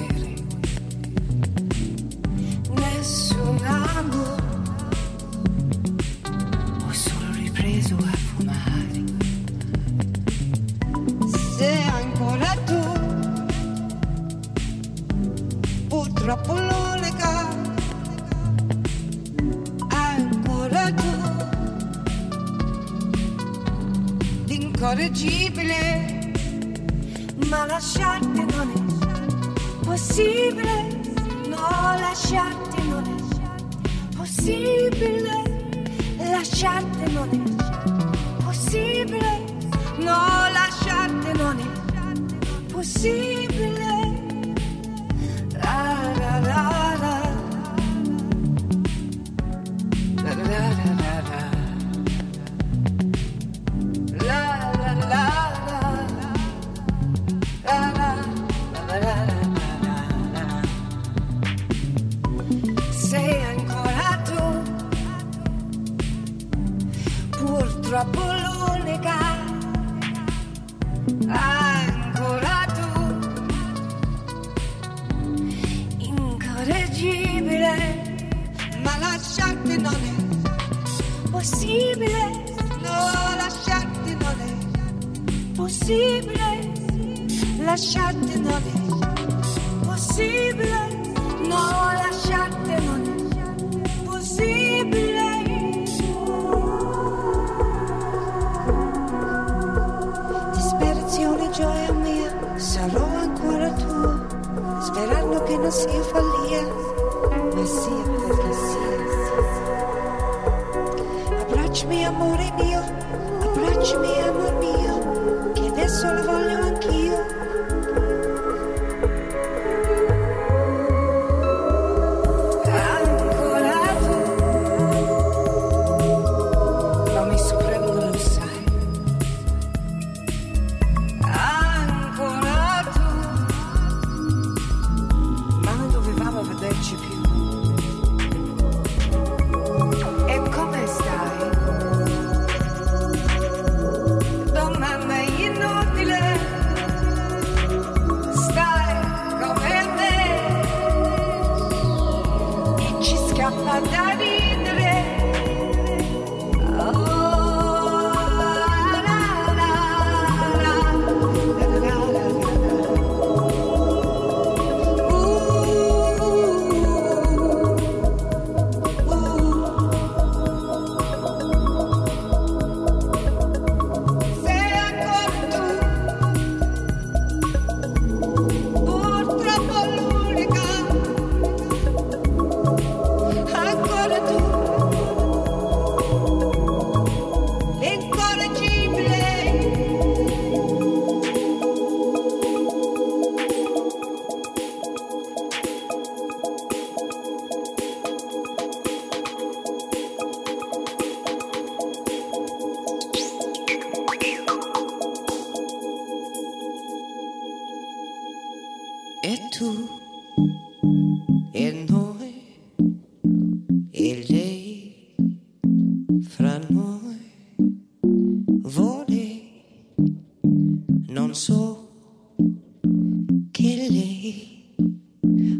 killing.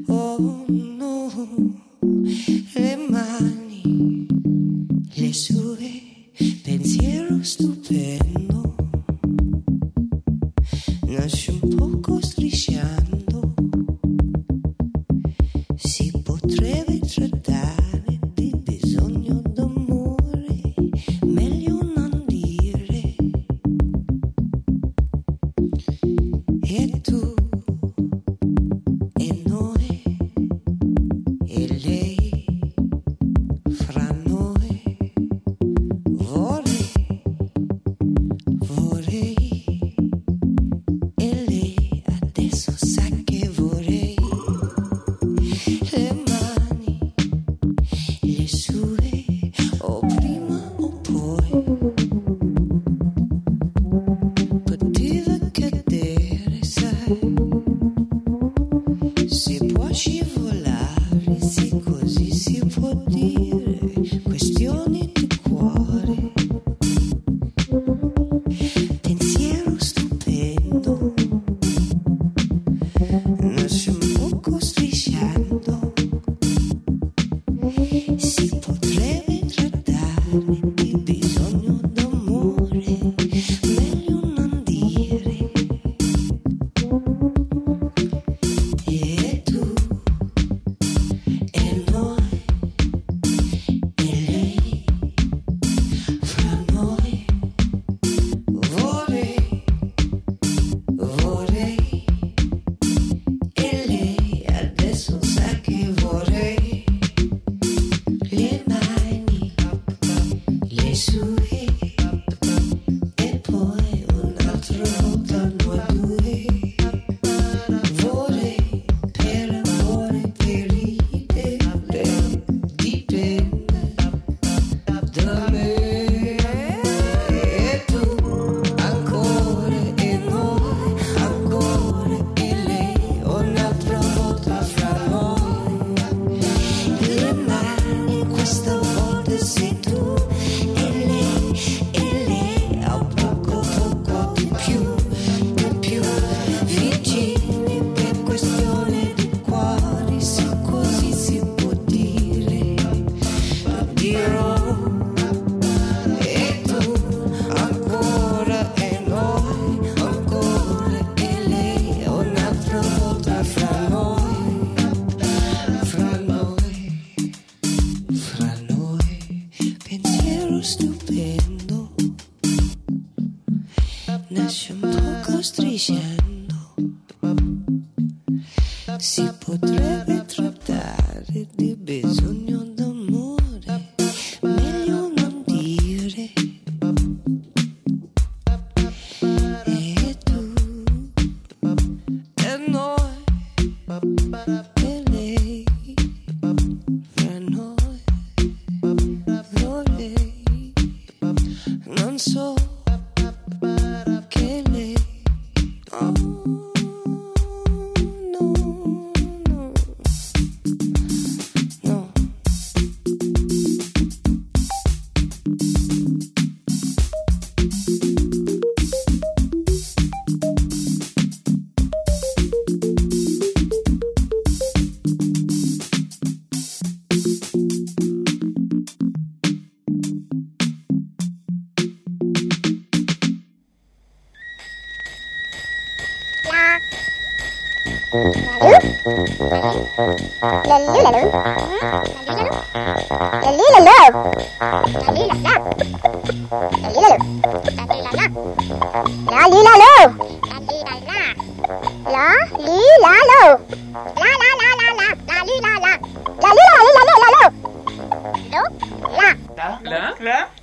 Oh.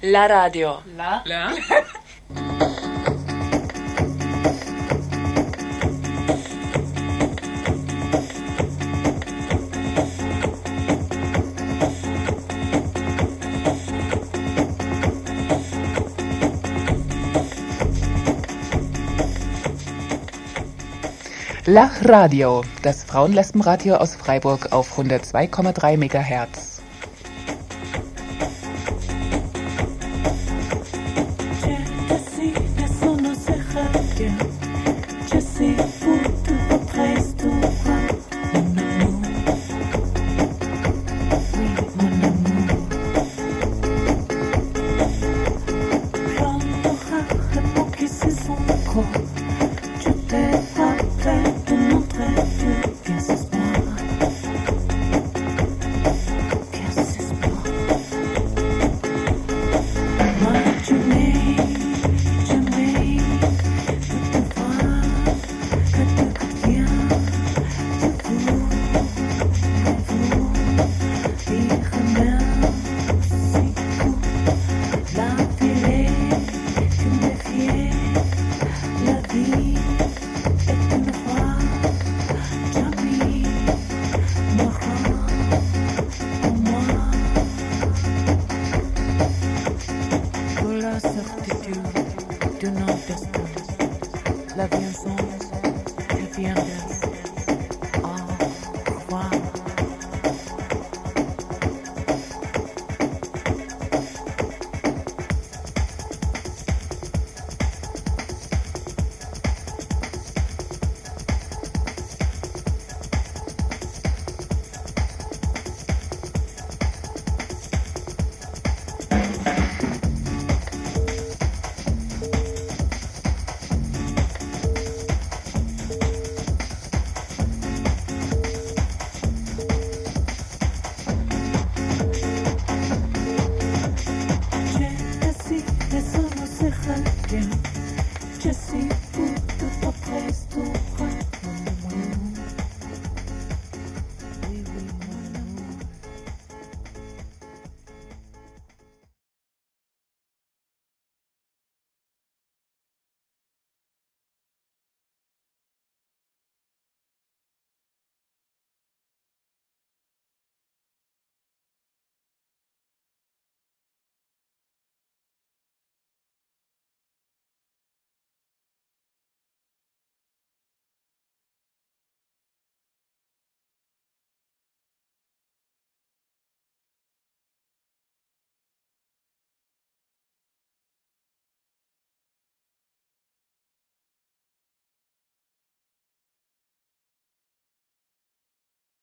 La radio. La. La. Lachradio, das Frauenlesbenradio aus Freiburg auf 102,3 MHz.